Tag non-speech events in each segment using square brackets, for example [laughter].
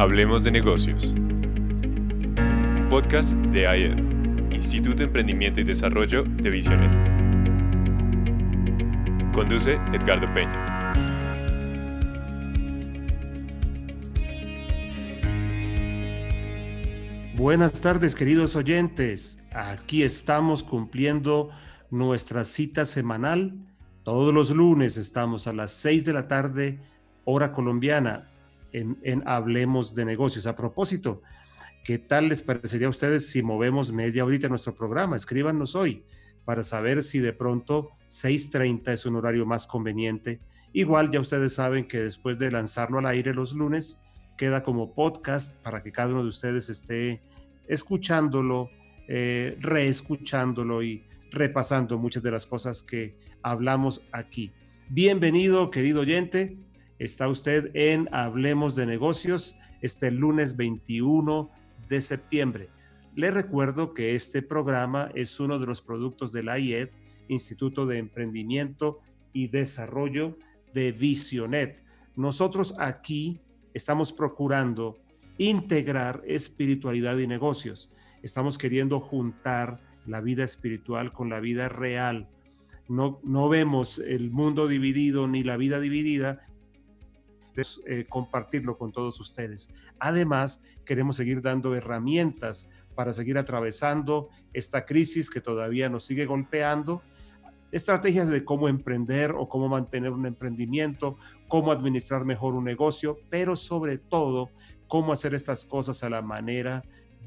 Hablemos de negocios. Un podcast de IED, Instituto de Emprendimiento y Desarrollo de Visionet. Conduce Edgardo Peña. Buenas tardes, queridos oyentes. Aquí estamos cumpliendo nuestra cita semanal. Todos los lunes estamos a las 6 de la tarde, hora colombiana, en, Hablemos de Negocios. A propósito, ¿qué tal les parecería a ustedes si movemos media horita nuestro programa? Escríbanos hoy para saber si de pronto 6.30 es un horario más conveniente. Igual ya ustedes saben que después de lanzarlo al aire los lunes, queda como podcast para que cada uno de ustedes esté escuchándolo, eh, reescuchándolo y repasando muchas de las cosas que hablamos aquí. Bienvenido, querido oyente. Está usted en Hablemos de Negocios este lunes 21 de septiembre. Le recuerdo que este programa es uno de los productos de la IED, Instituto de Emprendimiento y Desarrollo de Visionet. Nosotros aquí estamos procurando integrar espiritualidad y negocios. Estamos queriendo juntar la vida espiritual con la vida real. No, no vemos el mundo dividido ni la vida dividida, eh, compartirlo con todos ustedes. Además, queremos seguir dando herramientas para seguir atravesando esta crisis que todavía nos sigue golpeando, estrategias de cómo emprender o cómo mantener un emprendimiento, cómo administrar mejor un negocio, pero sobre todo, cómo hacer estas cosas a la manera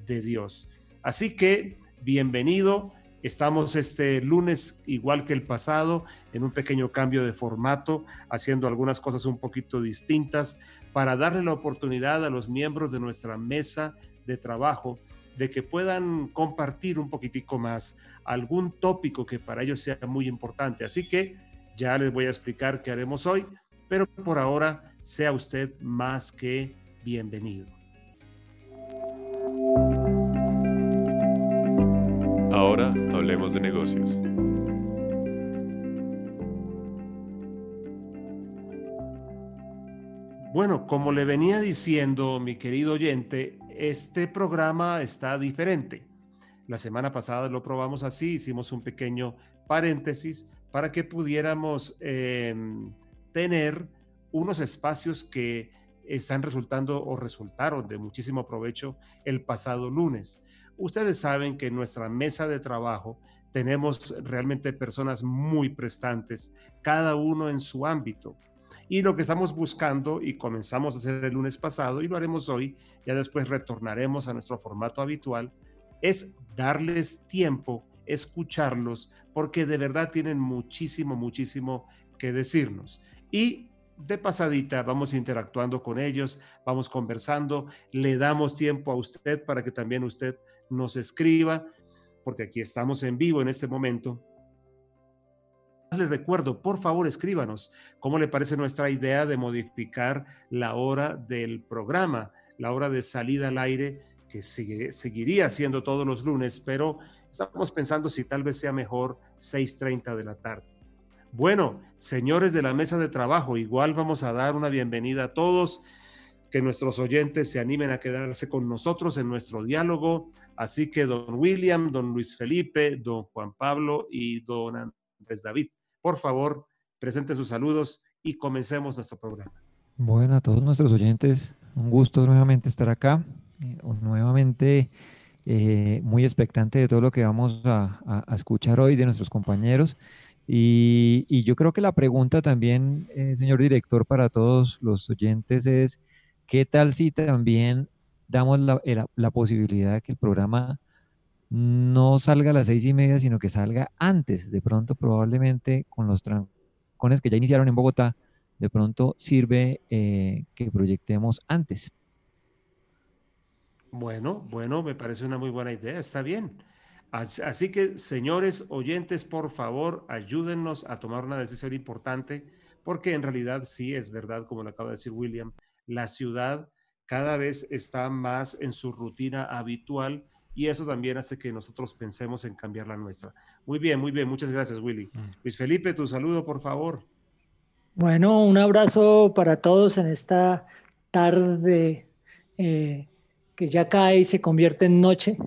de Dios. Así que, bienvenido. Estamos este lunes, igual que el pasado, en un pequeño cambio de formato, haciendo algunas cosas un poquito distintas para darle la oportunidad a los miembros de nuestra mesa de trabajo de que puedan compartir un poquitico más algún tópico que para ellos sea muy importante. Así que ya les voy a explicar qué haremos hoy, pero por ahora sea usted más que bienvenido. Ahora hablemos de negocios. Bueno, como le venía diciendo mi querido oyente, este programa está diferente. La semana pasada lo probamos así, hicimos un pequeño paréntesis para que pudiéramos em, tener unos espacios que están resultando o resultaron de muchísimo provecho el pasado lunes. Ustedes saben que en nuestra mesa de trabajo tenemos realmente personas muy prestantes, cada uno en su ámbito. Y lo que estamos buscando, y comenzamos a hacer el lunes pasado, y lo haremos hoy, ya después retornaremos a nuestro formato habitual, es darles tiempo, escucharlos, porque de verdad tienen muchísimo, muchísimo que decirnos. Y de pasadita vamos interactuando con ellos, vamos conversando, le damos tiempo a usted para que también usted nos escriba, porque aquí estamos en vivo en este momento. Les recuerdo, por favor, escríbanos cómo le parece nuestra idea de modificar la hora del programa, la hora de salida al aire, que seguiría siendo todos los lunes, pero estamos pensando si tal vez sea mejor 6.30 de la tarde. Bueno, señores de la mesa de trabajo, igual vamos a dar una bienvenida a todos que nuestros oyentes se animen a quedarse con nosotros en nuestro diálogo. Así que don William, don Luis Felipe, don Juan Pablo y don Andrés David, por favor, presenten sus saludos y comencemos nuestro programa. Bueno, a todos nuestros oyentes, un gusto nuevamente estar acá, eh, nuevamente eh, muy expectante de todo lo que vamos a, escuchar hoy de nuestros compañeros. Y, yo creo que la pregunta también, eh, señor director, para todos los oyentes es, ¿Qué tal si también damos la, posibilidad de que el programa no salga a las seis y media, sino que salga antes? De pronto, probablemente con los trancones que ya iniciaron en Bogotá, de pronto sirve eh, que proyectemos antes. Bueno, bueno, me parece una muy buena idea, está bien. Así que, señores oyentes, por favor, ayúdennos a tomar una decisión importante, porque en realidad sí es verdad, como lo acaba de decir William, la ciudad cada vez está más en su rutina habitual y eso también hace que nosotros pensemos en cambiar la nuestra. Muy bien, muy bien, muchas gracias Willy. Mm. Luis Felipe, tu saludo, por favor. Bueno, un abrazo para todos en esta tarde eh, que ya cae y se convierte en noche.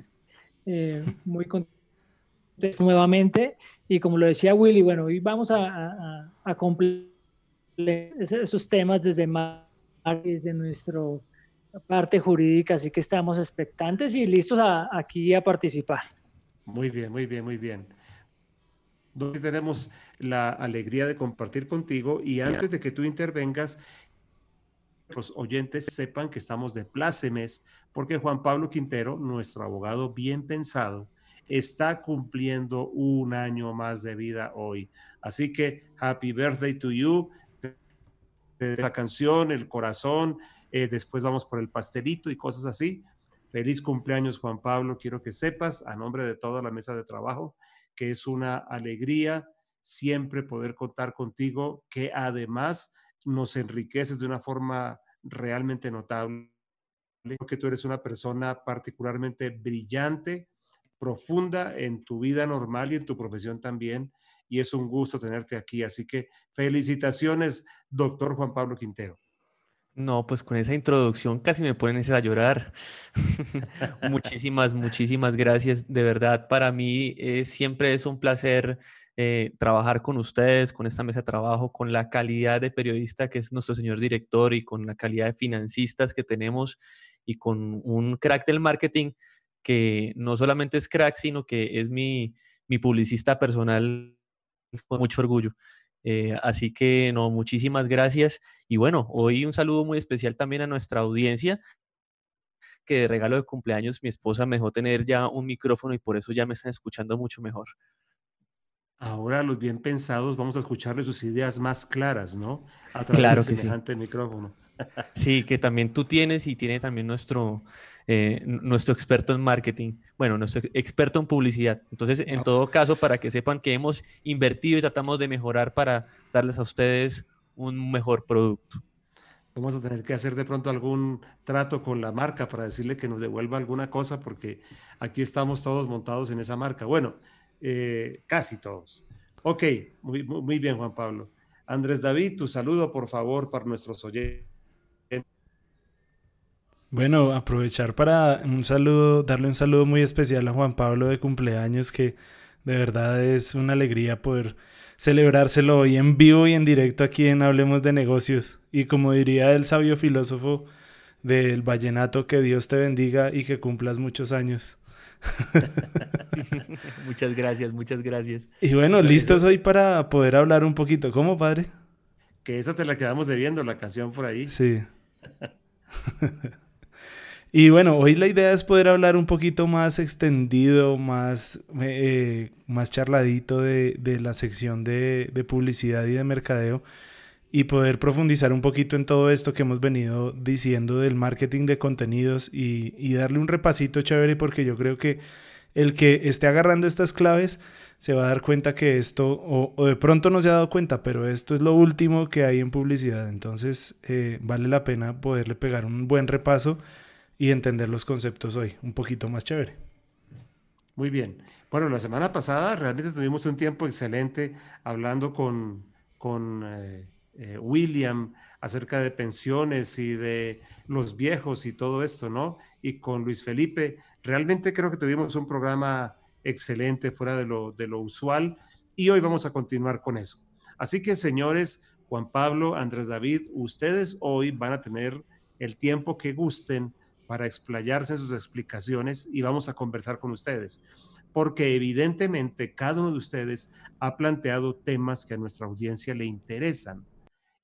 Eh, [laughs] muy contento nuevamente. Y como lo decía Willy, bueno, hoy vamos a, a, cumplir esos temas desde, desde nuestra parte jurídica, así que estamos expectantes y listos aquí a participar. Muy bien, muy bien, muy bien. Hoy tenemos la alegría de compartir contigo y antes de que tú intervengas, los oyentes sepan que estamos de plácemes porque Juan Pablo Quintero, nuestro abogado bien pensado, está cumpliendo un año más de vida hoy. Así que happy birthday to you. La canción, el corazón, eh, después vamos por el pastelito y cosas así. Feliz cumpleaños Juan Pablo, quiero que sepas a nombre de toda la mesa de trabajo que es una alegría siempre poder contar contigo, que además nos enriqueces de una forma realmente notable, que tú eres una persona particularmente brillante, profunda en tu vida normal y en tu profesión también, y es un gusto tenerte aquí. Así que felicitaciones, doctor Juan Pablo Quintero. No, pues con esa introducción casi me ponen a llorar. [laughs] muchísimas, muchísimas gracias. De verdad, para mí eh, siempre es un placer eh, trabajar con ustedes, con esta mesa de trabajo, con la calidad de periodista que es nuestro señor director y con la calidad de financistas que tenemos y con un crack del marketing que no solamente es crack, sino que es mi, mi publicista personal con mucho orgullo. Eh, así que, no, muchísimas gracias. Y bueno, hoy un saludo muy especial también a nuestra audiencia, que de regalo de cumpleaños mi esposa me dejó tener ya un micrófono y por eso ya me están escuchando mucho mejor. Ahora los bien pensados vamos a escucharle sus ideas más claras, ¿no? A través claro que semejante sí. micrófono. Sí, que también tú tienes y tiene también nuestro, eh, nuestro experto en marketing, bueno, nuestro experto en publicidad. Entonces, en todo caso, para que sepan que hemos invertido y tratamos de mejorar para darles a ustedes un mejor producto. Vamos a tener que hacer de pronto algún trato con la marca para decirle que nos devuelva alguna cosa, porque aquí estamos todos montados en esa marca. Bueno, eh, casi todos. Ok, muy, muy bien, Juan Pablo. Andrés David, tu saludo, por favor, para nuestros oyentes. Bueno, aprovechar para un saludo, darle un saludo muy especial a Juan Pablo de cumpleaños, que de verdad es una alegría poder celebrárselo hoy en vivo y en directo aquí en Hablemos de Negocios. Y como diría el sabio filósofo del vallenato, que Dios te bendiga y que cumplas muchos años. [laughs] muchas gracias, muchas gracias. Y bueno, listos hoy para poder hablar un poquito. ¿Cómo, padre? Que esa te la quedamos debiendo, la canción por ahí. Sí. [laughs] Y bueno, hoy la idea es poder hablar un poquito más extendido, más, eh, más charladito de, de la sección de, de, publicidad y de mercadeo y poder profundizar un poquito en todo esto que hemos venido diciendo del marketing de contenidos y, y darle un repasito chévere porque yo creo que el que esté agarrando estas claves se va a dar cuenta que esto, o, o, de pronto no se ha dado cuenta, pero esto es lo último que hay en publicidad. Entonces eh, vale la pena poderle pegar un buen repaso y entender los conceptos hoy un poquito más chévere. Muy bien. Bueno, la semana pasada realmente tuvimos un tiempo excelente hablando con, con eh, eh, William acerca de pensiones y de los viejos y todo esto, ¿no? Y con Luis Felipe. Realmente creo que tuvimos un programa excelente fuera de lo, de lo usual y hoy vamos a continuar con eso. Así que, señores, Juan Pablo, Andrés David, ustedes hoy van a tener el tiempo que gusten para explayarse en sus explicaciones y vamos a conversar con ustedes, porque evidentemente cada uno de ustedes ha planteado temas que a nuestra audiencia le interesan.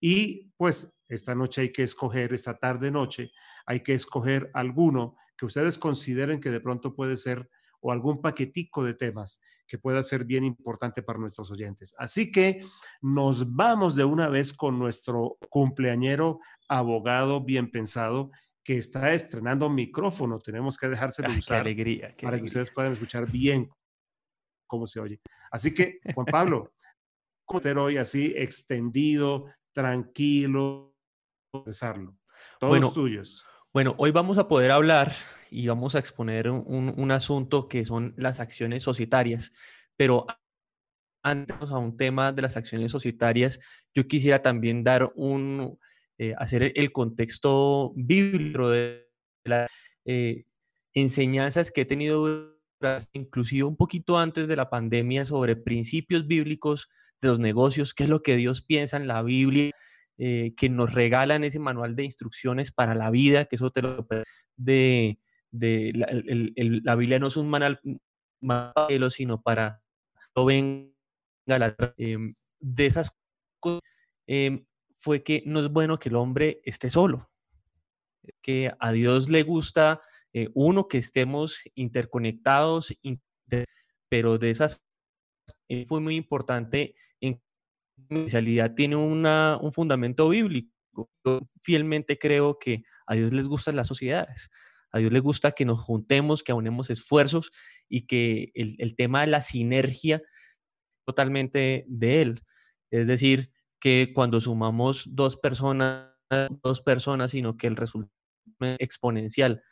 Y pues esta noche hay que escoger, esta tarde noche, hay que escoger alguno que ustedes consideren que de pronto puede ser o algún paquetico de temas que pueda ser bien importante para nuestros oyentes. Así que nos vamos de una vez con nuestro cumpleañero abogado bien pensado que está estrenando micrófono. Tenemos que dejarse de usar alegría, para que ustedes puedan escuchar bien cómo se oye. Así que, Juan Pablo, [laughs] ¿cómo te hoy así extendido, tranquilo, empezarlo? Todos bueno, tuyos. Bueno, hoy vamos a poder hablar y vamos a exponer un, un asunto que son las acciones societarias, pero antes a un tema de las acciones societarias, yo quisiera también dar un, eh, hacer el contexto bíblico de las eh, enseñanzas que he tenido inclusive un poquito antes de la pandemia sobre principios bíblicos de los negocios, qué es lo que Dios piensa en la Biblia, eh, que nos regalan ese manual de instrucciones para la vida, que eso te lo de, la, Biblia no es un manual, sino para que venga la, em, de esas cosas em, fue que no es bueno que el hombre esté solo, que a Dios le gusta eh, uno, que estemos interconectados, pero de esas eh, fue muy importante en especialidad tiene una, un fundamento bíblico. Yo fielmente creo que a Dios les gustan las sociedades. A Dios le gusta que nos juntemos, que aunemos esfuerzos y que el, el tema de la sinergia totalmente de Él. Es decir, que cuando sumamos dos personas, dos personas, sino que el resultado es exponencial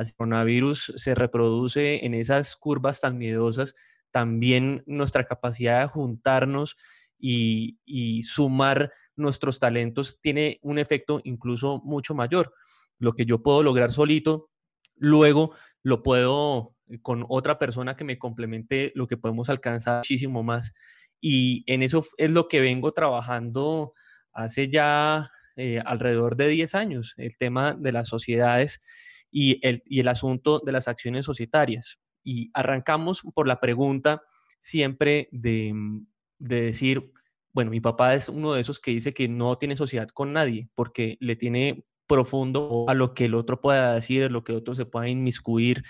el coronavirus se reproduce en esas curvas tan miedosas, también nuestra capacidad de juntarnos y, sumar nuestros talentos tiene un efecto incluso mucho mayor. Lo que yo puedo lograr solito, luego lo puedo con otra persona que me complemente, lo que podemos alcanzar muchísimo más. Y en eso es lo que vengo trabajando hace ya eh, alrededor de 10 años, el tema de las sociedades y el, asunto de las acciones societarias. Y arrancamos por la pregunta siempre de, de decir, bueno, mi papá es uno de esos que dice que no tiene sociedad con nadie porque le tiene profundo a lo que el otro pueda decir, a lo que otro se pueda inmiscuir.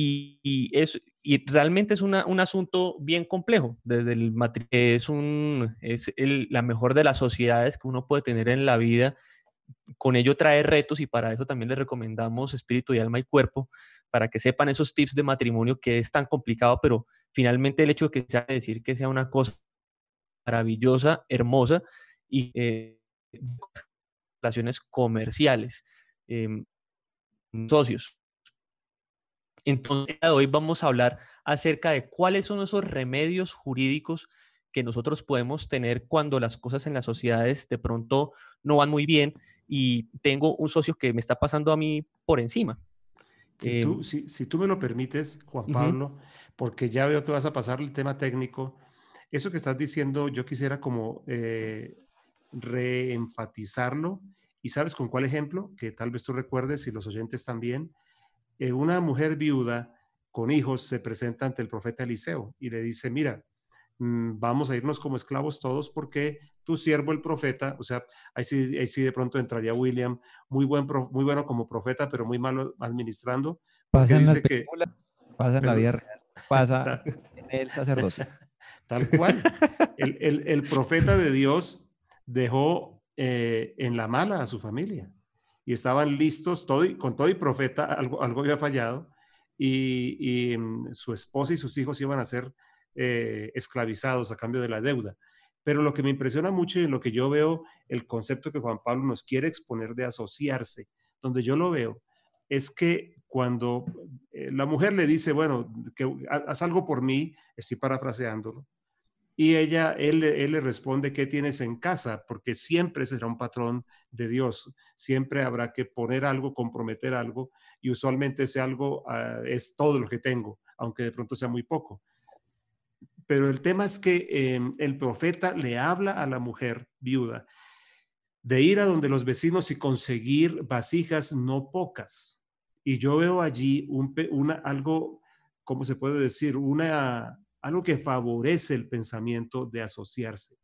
Y, es, y realmente es una, un asunto bien complejo. Desde el es, un, es el, la mejor de las sociedades que uno puede tener en la vida con ello trae retos y para eso también les recomendamos espíritu y alma y cuerpo, para que sepan esos tips de matrimonio que es tan complicado, pero finalmente el hecho de que sea decir que sea una cosa maravillosa, hermosa y eh, relaciones comerciales, em, socios. Entonces, hoy vamos a hablar acerca de cuáles son esos remedios jurídicos que nosotros podemos tener cuando las cosas en las sociedades de pronto no van muy bien y tengo un socio que me está pasando a mí por encima. Si, tú, em, si, tú, me lo permites, Juan Pablo, porque ya veo que vas a pasar el tema técnico, eso que estás diciendo yo quisiera como eh, reenfatizarlo. ¿Y sabes con cuál ejemplo? Que tal vez tú recuerdes y los oyentes también. Eh, una mujer viuda con hijos se presenta ante el profeta Eliseo y le dice, mira, Mm, vamos a irnos como esclavos todos porque tu siervo el profeta, o sea, ahí sí, ahí sí de pronto entraría William, muy, buen muy bueno como profeta, pero muy malo administrando. Pasa en, dice que, pasa en la vida real, pasa [laughs] en el sacerdocio. [laughs] Tal cual. El, el, el profeta de Dios dejó eh, en la mala a su familia y estaban listos, todo, con todo y profeta, algo, algo había fallado y, mm, su esposa y sus hijos iban a ser eh, esclavizados a cambio de la deuda. Pero lo que me impresiona mucho y lo que yo veo, el concepto que Juan Pablo nos quiere exponer de asociarse, donde yo lo veo, es que cuando eh, la mujer le dice, bueno, que haz algo por mí, estoy parafraseándolo, y ella, él, él, le responde, ¿qué tienes en casa? Porque siempre será un patrón de Dios. Siempre habrá que poner algo, comprometer algo, y usualmente ese algo ah, es todo lo que tengo, aunque de pronto sea muy poco. Pero el tema es que em, el profeta le habla a la mujer viuda de ir a donde los vecinos y conseguir vasijas no pocas. Y yo veo allí un, una, algo, ¿cómo se puede decir? Una, algo que favorece el pensamiento de asociarse.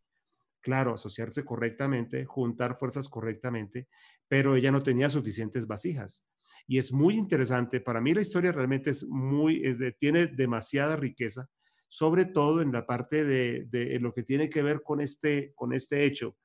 Claro, asociarse correctamente, juntar fuerzas correctamente, pero ella no tenía suficientes vasijas. Y es muy interesante, para mí la historia realmente es muy, tiene demasiada riqueza sobre todo en la parte de, lo que tiene que ver con este, con este hecho.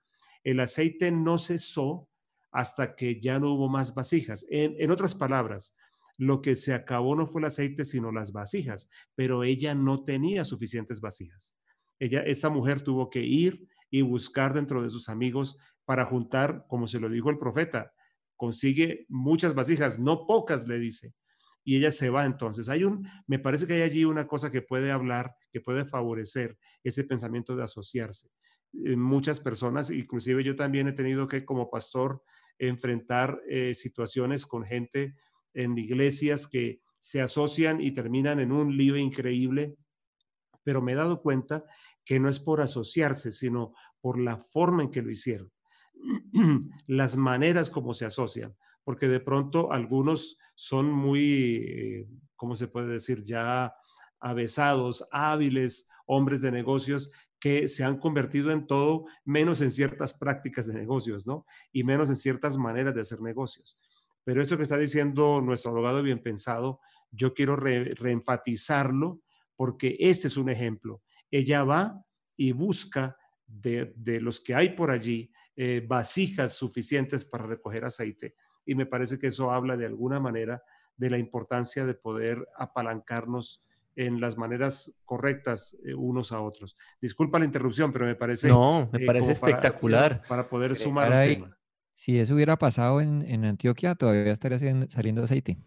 El aceite no cesó hasta que ya no hubo más vasijas. En, otras palabras, lo que se acabó no fue el aceite, sino las vasijas, pero ella no tenía suficientes vasijas. Ella, esta mujer tuvo que ir y buscar dentro de sus amigos para juntar, como se lo dijo el profeta, consigue muchas vasijas, no pocas, le dice, y ella se va entonces. Hay un, me parece que hay allí una cosa que puede hablar, que puede favorecer ese pensamiento de asociarse. Eh, muchas personas, inclusive yo también he tenido que como pastor enfrentar eh, situaciones con gente en iglesias que se asocian y terminan en un lío increíble, pero me he dado cuenta que no es por asociarse, sino por la forma en que lo hicieron, [clears throat] las maneras como se asocian, porque de pronto algunos son muy, eh, ¿cómo se puede decir? Ya avesados, hábiles, hombres de negocios que se han convertido en todo menos en ciertas prácticas de negocios, ¿no? Y menos en ciertas maneras de hacer negocios. Pero eso que está diciendo nuestro abogado bien pensado, yo quiero reenfatizarlo porque este es un ejemplo. Ella va y busca de, los que hay por allí eh, vasijas suficientes para recoger aceite. Y me parece que eso habla de alguna manera de la importancia de poder apalancarnos en las maneras correctas eh, unos a otros. Disculpa la interrupción, pero me parece... No, me eh, parece espectacular. Para, poder sumar al tema. Si eso hubiera pasado en, Antioquia, todavía estaría saliendo aceite.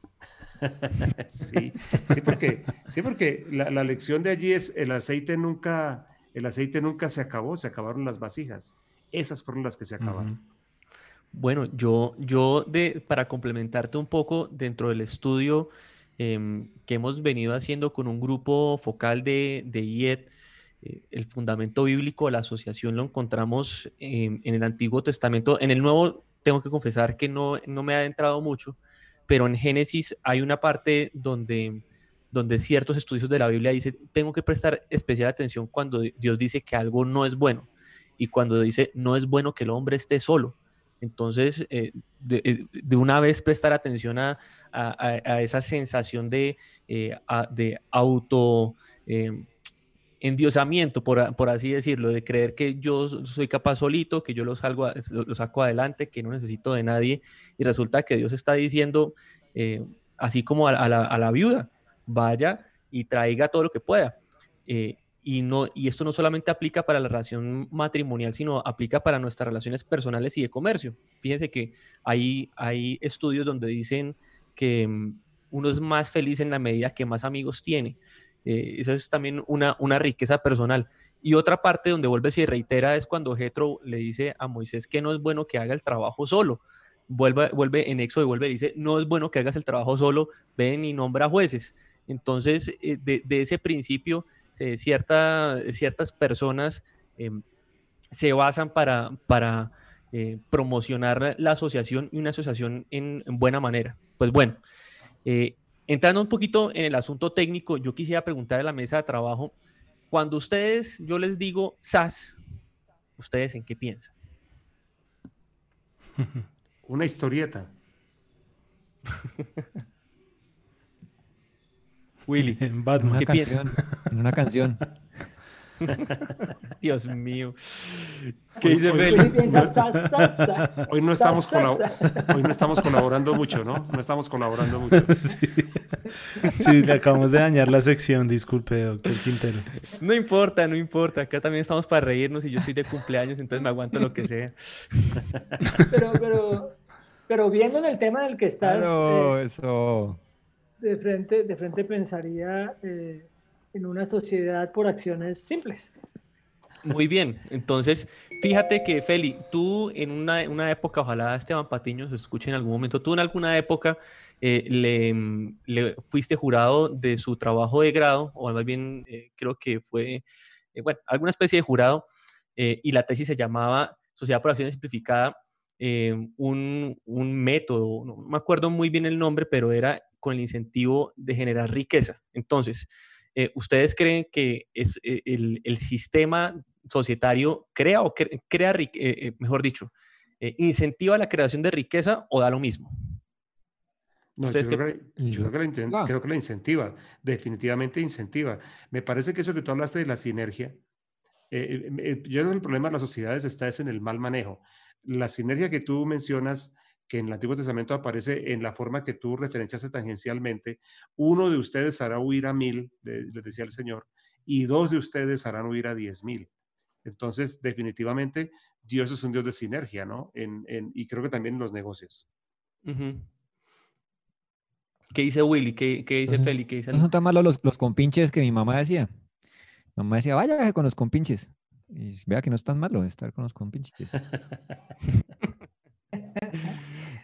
[laughs] sí, sí, porque, sí, porque la, lección de allí es el aceite nunca, el aceite nunca se acabó, se acabaron las vasijas. Esas fueron las que se acabaron. Bueno, yo, yo de, para complementarte un poco dentro del estudio em, que hemos venido haciendo con un grupo focal de, de IED, eh, el fundamento bíblico de la asociación lo encontramos en el Antiguo Testamento. En el Nuevo tengo que confesar que no, no me ha adentrado mucho, pero en Génesis hay una parte donde, donde ciertos estudios de la Biblia dicen, tengo que prestar especial atención cuando Dios dice que algo no es bueno y cuando dice, no es bueno que el hombre esté solo. Entonces, eh, de, de, una vez prestar atención a, a, esa sensación de, eh, de auto endiosamiento, por, por, así decirlo, de creer que yo soy capaz solito, que yo lo, salgo, lo saco adelante, que no necesito de nadie, y resulta que Dios está diciendo, eh, así como a, la, viuda, vaya y traiga todo lo que pueda. Eh, y, no, y esto no solamente aplica para la relación matrimonial, sino aplica para nuestras relaciones personales y de comercio. Fíjense que hay, hay estudios donde dicen que mm, uno es más feliz en la medida que más amigos tiene. Eh, esa es también una, una riqueza personal. Y otra parte donde vuelve y reitera es cuando Jetro le dice a Moisés que no es bueno que haga el trabajo solo. Vuelve, vuelve en Éxodo y vuelve y dice, no es bueno que hagas el trabajo solo, ven y nombra jueces. Entonces, eh, de, ese principio, eh, ciertas personas em, se basan para, para promocionar la asociación y una asociación en buena manera. Pues bueno, Entrando un poquito en el asunto técnico, yo quisiera preguntar a la mesa de trabajo, cuando ustedes, yo les digo SAS, ¿ustedes en qué piensan? [laughs] Una historieta. [laughs] Willy, en Batman. ¿qué piensan? En una canción. [laughs] Dios mío. ¿Qué dice Feli? Hoy no, estamos hoy no estamos colaborando mucho, ¿no? No estamos colaborando mucho. [laughs] Sí. le acabamos de dañar la sección, disculpe, doctor Quintero. No importa, no importa. Acá también estamos para reírnos y yo soy de cumpleaños, entonces me aguanto lo que sea. Pero, pero, pero viendo en el tema del que estás. Claro, eh, eso. De frente, de frente pensaría. Eh, en una sociedad por acciones simples. Muy bien, entonces fíjate que Feli, tú en una, una época, ojalá Esteban Patiño se escuche en algún momento, tú en alguna época eh, le, le, fuiste jurado de su trabajo de grado, o más bien eh, creo que fue, eh, bueno, alguna especie de jurado, y la tesis se llamaba Sociedad por Acciones Simplificada, un, un método, no me acuerdo muy bien el nombre, pero era con el incentivo de generar riqueza. Entonces, eh, ¿ustedes creen que es, eh, el, sistema societario crea o crea, eh, mejor dicho, incentiva la creación de riqueza o da lo mismo? No, yo, creo que, creo que la incentiva, definitivamente incentiva. Me parece que eso que tú hablaste de la sinergia, yo creo que el problema de las sociedades está es en el mal manejo. La sinergia que tú mencionas que en el Antiguo Testamento aparece en la forma que tú referenciaste tangencialmente, uno de ustedes hará huir a mil, les decía el Señor, y dos de ustedes harán huir a diez mil. Entonces, definitivamente, Dios es un Dios de sinergia, ¿no? En, y creo que también en los negocios. ¿Qué dice Willy? ¿Qué, qué dice Feli? ¿Qué No son tan malos los, los compinches que mi mamá decía. Mi mamá decía, vaya con los compinches. Y vea que no es tan malo estar con los compinches. [laughs]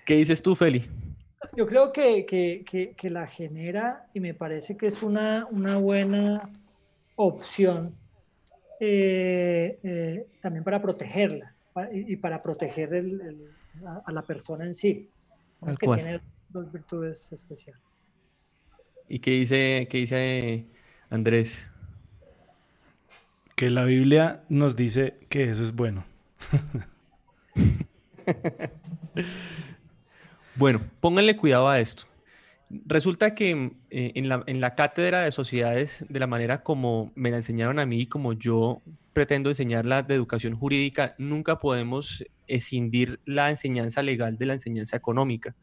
¿Qué dices tú, Feli? Yo creo que, que, que, la genera y me parece que es una, una buena opción eh, eh, también para protegerla y, para proteger a, la persona en sí. Es que tiene dos virtudes especiales. ¿Y qué dice, qué dice Andrés? Que la Biblia nos dice que eso es bueno. [laughs] bueno, pónganle cuidado a esto. Resulta que eh, en, la, en, la, cátedra de sociedades, de la manera como me la enseñaron a mí y como yo pretendo enseñarla de educación jurídica, nunca podemos escindir la enseñanza legal de la enseñanza económica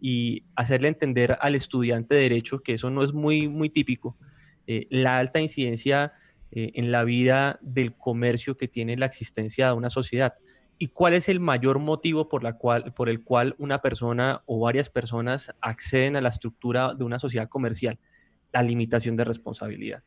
y hacerle entender al estudiante de derecho, que eso no es muy, muy típico, eh, la alta incidencia eh, en la vida del comercio que tiene la existencia de una sociedad y cuál es el mayor motivo por, la cual, por el cual una persona o varias personas acceden a la estructura de una sociedad comercial, la limitación de responsabilidad.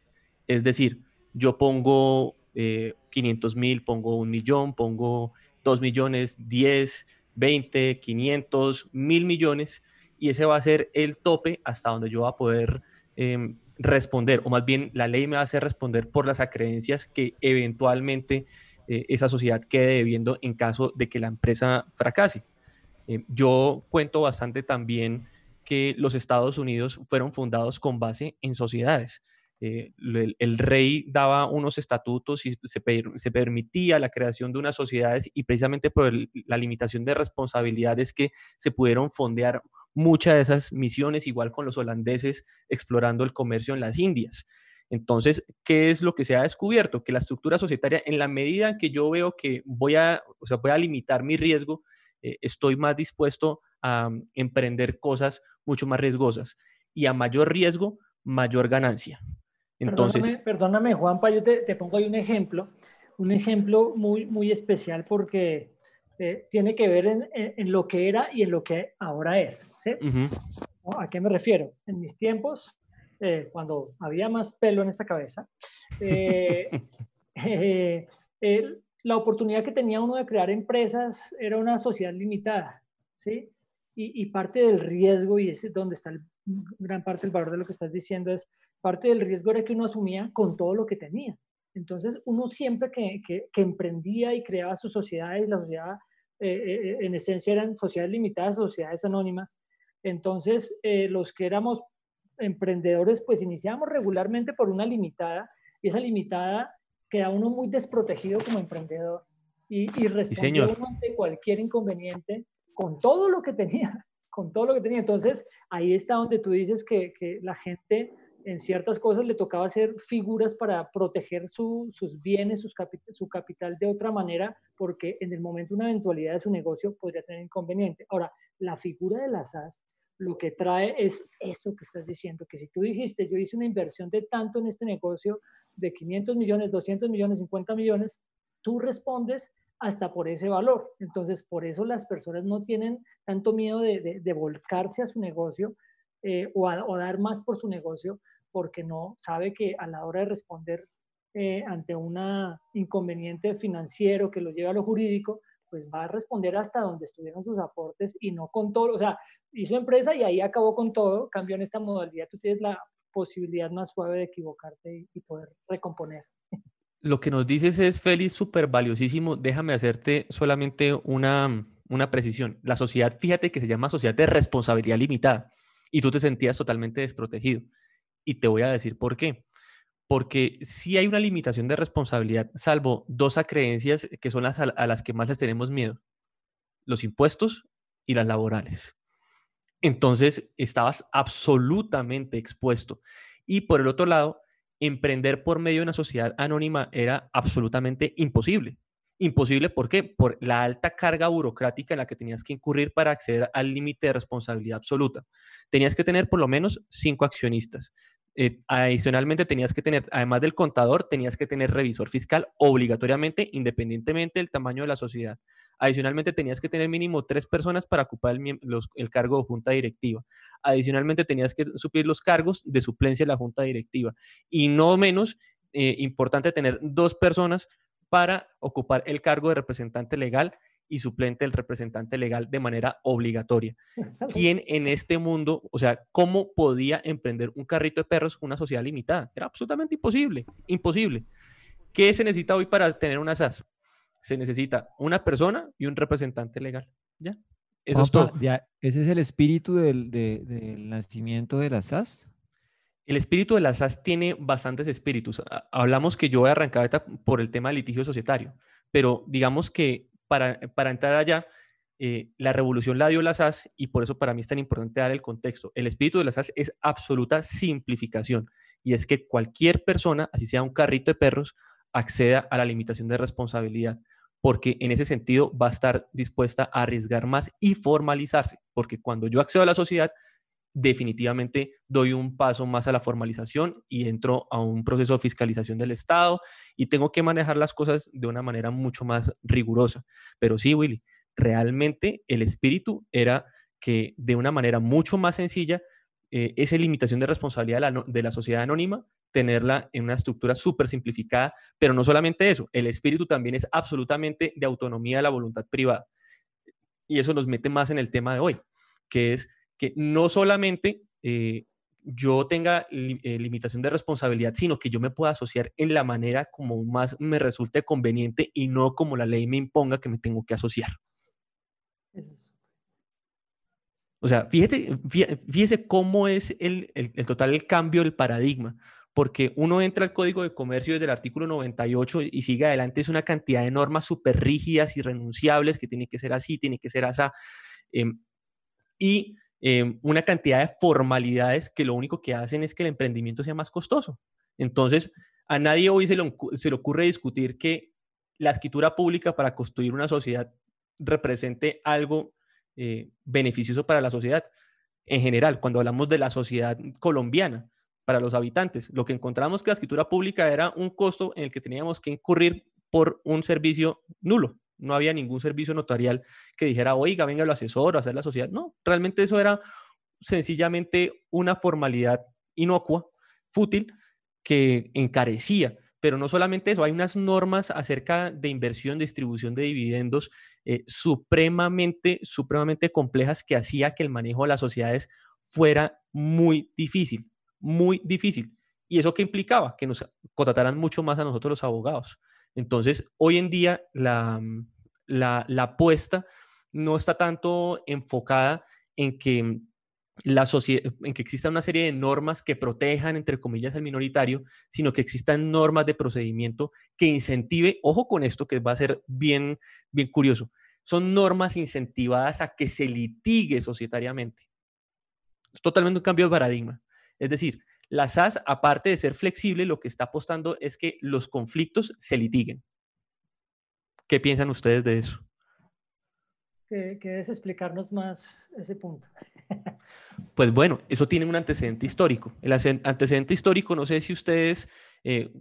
Es decir, yo pongo 500 eh, mil, pongo un millón, pongo 2 millones, 10, 20, 500, mil millones, y ese va a ser el tope hasta donde yo voy a poder em, responder, o más bien la ley me va a hacer responder por las acreencias que eventualmente eh, esa sociedad quede debiendo en caso de que la empresa fracase. Eh, yo cuento bastante también que los Estados Unidos fueron fundados con base en sociedades. Eh, el, rey daba unos estatutos y se, se, permitía la creación de unas sociedades y precisamente por la limitación de responsabilidades que se pudieron fondear muchas de esas misiones, igual con los holandeses explorando el comercio en las Indias. Entonces, ¿qué es lo que se ha descubierto? Que la estructura societaria, en la medida que yo veo que voy a, o sea, voy a limitar mi riesgo, eh, estoy más dispuesto a mm, emprender cosas mucho más riesgosas. Y a mayor riesgo, mayor ganancia. Entonces, perdóname, Juanpa, yo te, pongo ahí un ejemplo, un ejemplo muy, muy especial porque eh, tiene que ver en, lo que era y en lo que ahora es. ¿A qué me refiero? En mis tiempos, eh, cuando había más pelo en esta cabeza, eh, [laughs] la oportunidad que tenía uno de crear empresas era una sociedad limitada, ¿sí? Y, y, parte del riesgo, y es donde está el, gran parte del valor de lo que estás diciendo, es parte del riesgo era que uno asumía con todo lo que tenía. Entonces, uno siempre que, que, emprendía y creaba sus sociedades, la sociedad, eh, eh, en esencia eran sociedades limitadas, sociedades anónimas. Entonces, eh, los que éramos emprendedores, pues iniciábamos regularmente por una limitada, y esa limitada queda uno muy desprotegido como emprendedor y, y respondía ante cualquier inconveniente con todo lo que tenía, [laughs] con todo lo que tenía. Entonces, ahí está donde tú dices que, que la gente en ciertas cosas le tocaba hacer figuras para proteger sus bienes, su capital de otra manera, porque en el momento de una eventualidad de su negocio podría tener inconveniente. Ahora, la figura de las SAS lo que trae es eso que estás diciendo, que si tú dijiste, yo hice una inversión de tanto en este negocio, de 500 millones, 200 millones, 50 millones, tú respondes hasta por ese valor. Entonces, por eso las personas no tienen tanto miedo de, volcarse a su negocio eh, o, a, dar más por su negocio, porque no sabe que a la hora de responder eh, ante un inconveniente financiero que lo lleva a lo jurídico, pues va a responder hasta donde estuvieron sus aportes y no con todo, o sea, hizo empresa y ahí acabó con todo, cambió en esta modalidad, tú tienes la posibilidad más suave de equivocarte y, poder recomponer. Lo que nos dices es, Félix, súper valiosísimo. Déjame hacerte solamente una, una precisión. La sociedad, fíjate que se llama sociedad de responsabilidad limitada y tú te sentías totalmente desprotegido. Y te voy a decir por qué. Porque si hay una limitación de responsabilidad, salvo dos acreencias que son las a, las que más les tenemos miedo, los impuestos y las laborales. Entonces, estabas absolutamente expuesto. Y por el otro lado, emprender por medio de una sociedad anónima era absolutamente imposible. Imposible, ¿por qué? Por la alta carga burocrática en la que tenías que incurrir para acceder al límite de responsabilidad absoluta. Tenías que tener por lo menos cinco accionistas. Eh, adicionalmente, tenías que tener, además del contador, tenías que tener revisor fiscal obligatoriamente, independientemente del tamaño de la sociedad. Adicionalmente, tenías que tener mínimo tres personas para ocupar el, cargo de junta directiva. Adicionalmente, tenías que suplir los cargos de suplencia de la junta directiva. Y no menos eh, importante tener dos personas para ocupar el cargo de representante legal y suplente del representante legal de manera obligatoria. ¿Quién en este mundo, o sea, cómo podía emprender un carrito de perros con una sociedad limitada? Era absolutamente imposible, imposible. ¿Qué se necesita hoy para tener una SAS? Se necesita una persona y un representante legal. ¿Ya? Eso es todo. ¿Ese es el espíritu del, del nacimiento de la SAS? El espíritu de la SAS tiene bastantes espíritus. Hablamos que yo voy a por el tema del litigio societario, pero digamos que para, para entrar allá, eh, la revolución la dio la SAS y por eso para mí es tan importante dar el contexto. El espíritu de la SAS es absoluta simplificación y es que cualquier persona, así sea un carrito de perros, acceda a la limitación de responsabilidad, porque en ese sentido va a estar dispuesta a arriesgar más y formalizarse, porque cuando yo accedo a la sociedad, definitivamente doy un paso más a la formalización y entro a un proceso de fiscalización del Estado y tengo que manejar las cosas de una manera mucho más rigurosa. Pero sí, Willy, realmente el espíritu era que de una manera mucho más sencilla, eh, esa limitación de responsabilidad de la, de la sociedad anónima, tenerla en una estructura súper simplificada, pero no solamente eso, el espíritu también es absolutamente de autonomía de la voluntad privada. Y eso nos mete más en el tema de hoy, que es que no solamente eh, yo tenga eh, limitación de responsabilidad, sino que yo me pueda asociar en la manera como más me resulte conveniente y no como la ley me imponga que me tengo que asociar. O sea, fíjate, fíjese cómo es el, el, el, total el cambio del paradigma, porque uno entra al Código de Comercio desde el artículo 98 y sigue adelante, es una cantidad de normas súper rígidas, irrenunciables, que tiene que ser así, tiene que ser así. Em, y Em, una cantidad de formalidades que lo único que hacen es que el emprendimiento sea más costoso. Entonces, a nadie hoy se le, se le ocurre discutir que la escritura pública para construir una sociedad represente algo eh, beneficioso para la sociedad. En general, cuando hablamos de la sociedad colombiana, para los habitantes, lo que encontramos que la escritura pública era un costo en el que teníamos que incurrir por un servicio nulo no había ningún servicio notarial que dijera, oiga, venga, lo asesoro, hacer la sociedad. No, realmente eso era sencillamente una formalidad inocua, fútil, que encarecía. Pero no solamente eso, hay unas normas acerca de inversión, distribución de dividendos eh, supremamente, supremamente complejas que hacía que el manejo de las sociedades fuera muy difícil, muy difícil. ¿Y eso qué implicaba? Que nos contrataran mucho más a nosotros los abogados. Entonces, hoy en día mm, la, apuesta no está tanto enfocada en que mm, en que exista una serie de normas que protejan, entre comillas, al minoritario, sino que existan normas de procedimiento que incentive, ojo con esto que va a ser bien, bien curioso, son normas incentivadas a que se litigue societariamente. Es totalmente un cambio de paradigma. Es decir, la SAS, aparte de ser flexible, lo que está apostando es que los conflictos se litiguen. ¿Qué piensan ustedes de eso? Que, que explicarnos más ese punto. [laughs] Pues bueno, eso tiene un antecedente histórico. El antecedente histórico, no sé si ustedes, eh,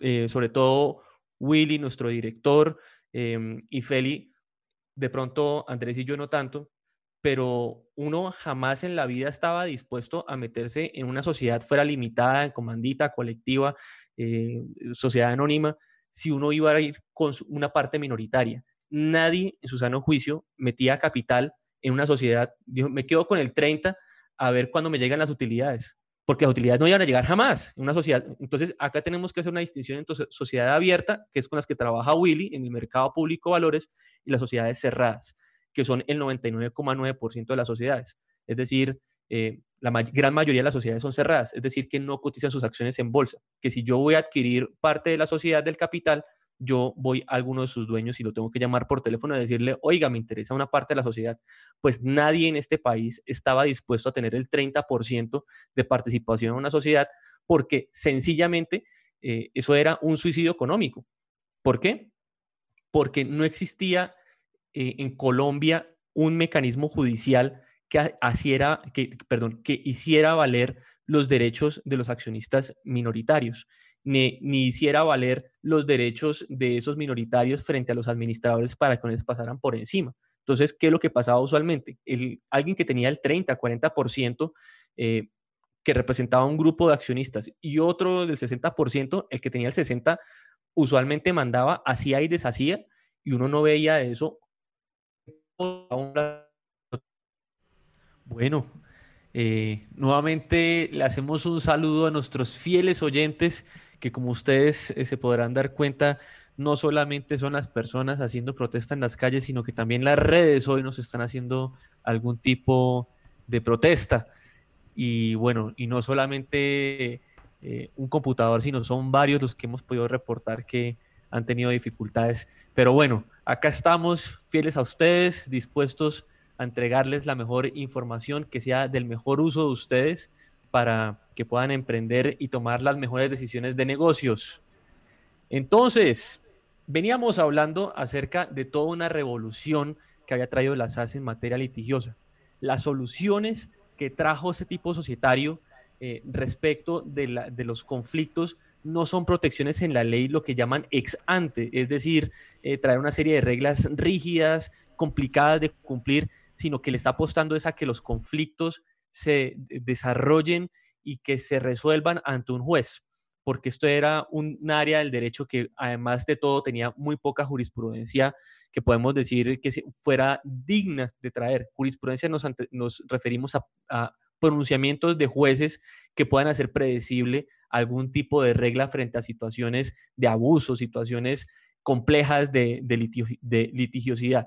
eh, sobre todo Willy, nuestro director, em, y Feli, de pronto Andrés y yo no tanto, pero uno jamás en la vida estaba dispuesto a meterse en una sociedad fuera limitada, en comandita, colectiva, eh, sociedad anónima, si uno iba a ir con una parte minoritaria. Nadie en su sano juicio metía capital en una sociedad, dijo, me quedo con el 30 a ver cuándo me llegan las utilidades, porque las utilidades no iban a llegar jamás en una sociedad. Entonces, acá tenemos que hacer una distinción entre sociedad abierta, que es con las que trabaja Willy en el mercado público valores, y las sociedades cerradas que son el 99,9% de las sociedades. Es decir, eh, la gran mayoría de las sociedades son cerradas, es decir, que no cotizan sus acciones en bolsa, que si yo voy a adquirir parte de la sociedad del capital, yo voy a alguno de sus dueños y lo tengo que llamar por teléfono y decirle, oiga, me interesa una parte de la sociedad. Pues nadie en este país estaba dispuesto a tener el 30% de participación en una sociedad porque sencillamente eh, eso era un suicidio económico. ¿Por qué? Porque no existía eh, en Colombia un mecanismo judicial que, que, perdón, que hiciera valer los derechos de los accionistas minoritarios, ni, ni, hiciera valer los derechos de esos minoritarios frente a los administradores para que no les pasaran por encima. Entonces, ¿qué es lo que pasaba usualmente? El, alguien que tenía el 30, 40%, eh, que representaba un grupo de accionistas, y otro del 60%, el que tenía el 60%, usualmente mandaba, hacía y deshacía, y uno no veía eso Bueno, eh, nuevamente le hacemos un saludo a nuestros fieles oyentes que como ustedes eh, se podrán dar cuenta, no solamente son las personas haciendo protesta en las calles, sino que también las redes hoy nos están haciendo algún tipo de protesta. Y bueno, y no solamente eh, un computador, sino son varios los que hemos podido reportar que han tenido dificultades. Pero bueno, acá estamos fieles a ustedes, dispuestos a entregarles la mejor información que sea del mejor uso de ustedes para que puedan emprender y tomar las mejores decisiones de negocios. Entonces, veníamos hablando acerca de toda una revolución que había traído la SAS en materia litigiosa. Las soluciones que trajo ese tipo societario eh, respecto de, los conflictos no son protecciones en la ley, lo que llaman ex ante, es decir, eh, traer una serie de reglas rígidas, complicadas de cumplir, sino que le está apostando es a que los conflictos se desarrollen y que se resuelvan ante un juez, porque esto era un, área del derecho que además de todo tenía muy poca jurisprudencia que podemos decir que fuera digna de traer. Jurisprudencia nos, nos referimos a, pronunciamientos de jueces que puedan hacer predecible algún tipo de regla frente a situaciones de abuso, situaciones complejas de, litigiosidad.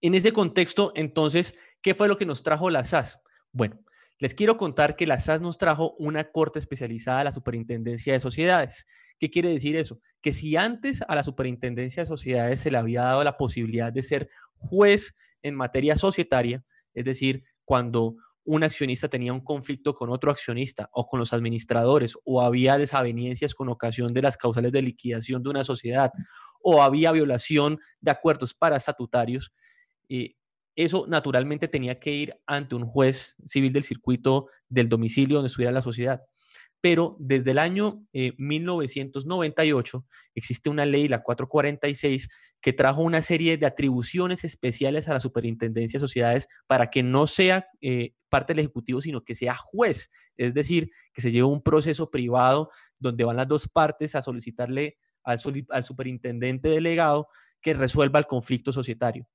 En ese contexto, entonces, ¿qué fue lo que nos trajo la SAS? Bueno, les quiero contar que la SAS nos trajo una corte especializada a la Superintendencia de Sociedades. ¿Qué quiere decir eso? Que si antes a la Superintendencia de Sociedades se le había dado la posibilidad de ser juez en materia societaria, es decir, cuando un accionista tenía un conflicto con otro accionista o con los administradores o había desavenencias con ocasión de las causales de liquidación de una sociedad o había violación de acuerdos paraestatutarios, eh, eso naturalmente tenía que ir ante un juez civil del circuito del domicilio donde estuviera la sociedad. Pero desde el año 1998 eh, existe una ley, la 446, que trajo una serie de atribuciones especiales a la Superintendencia de Sociedades para que no sea eh, parte del Ejecutivo, sino que sea juez. Es decir, que se lleve un proceso privado donde van las dos partes a solicitarle al, al superintendente delegado que resuelva el conflicto societario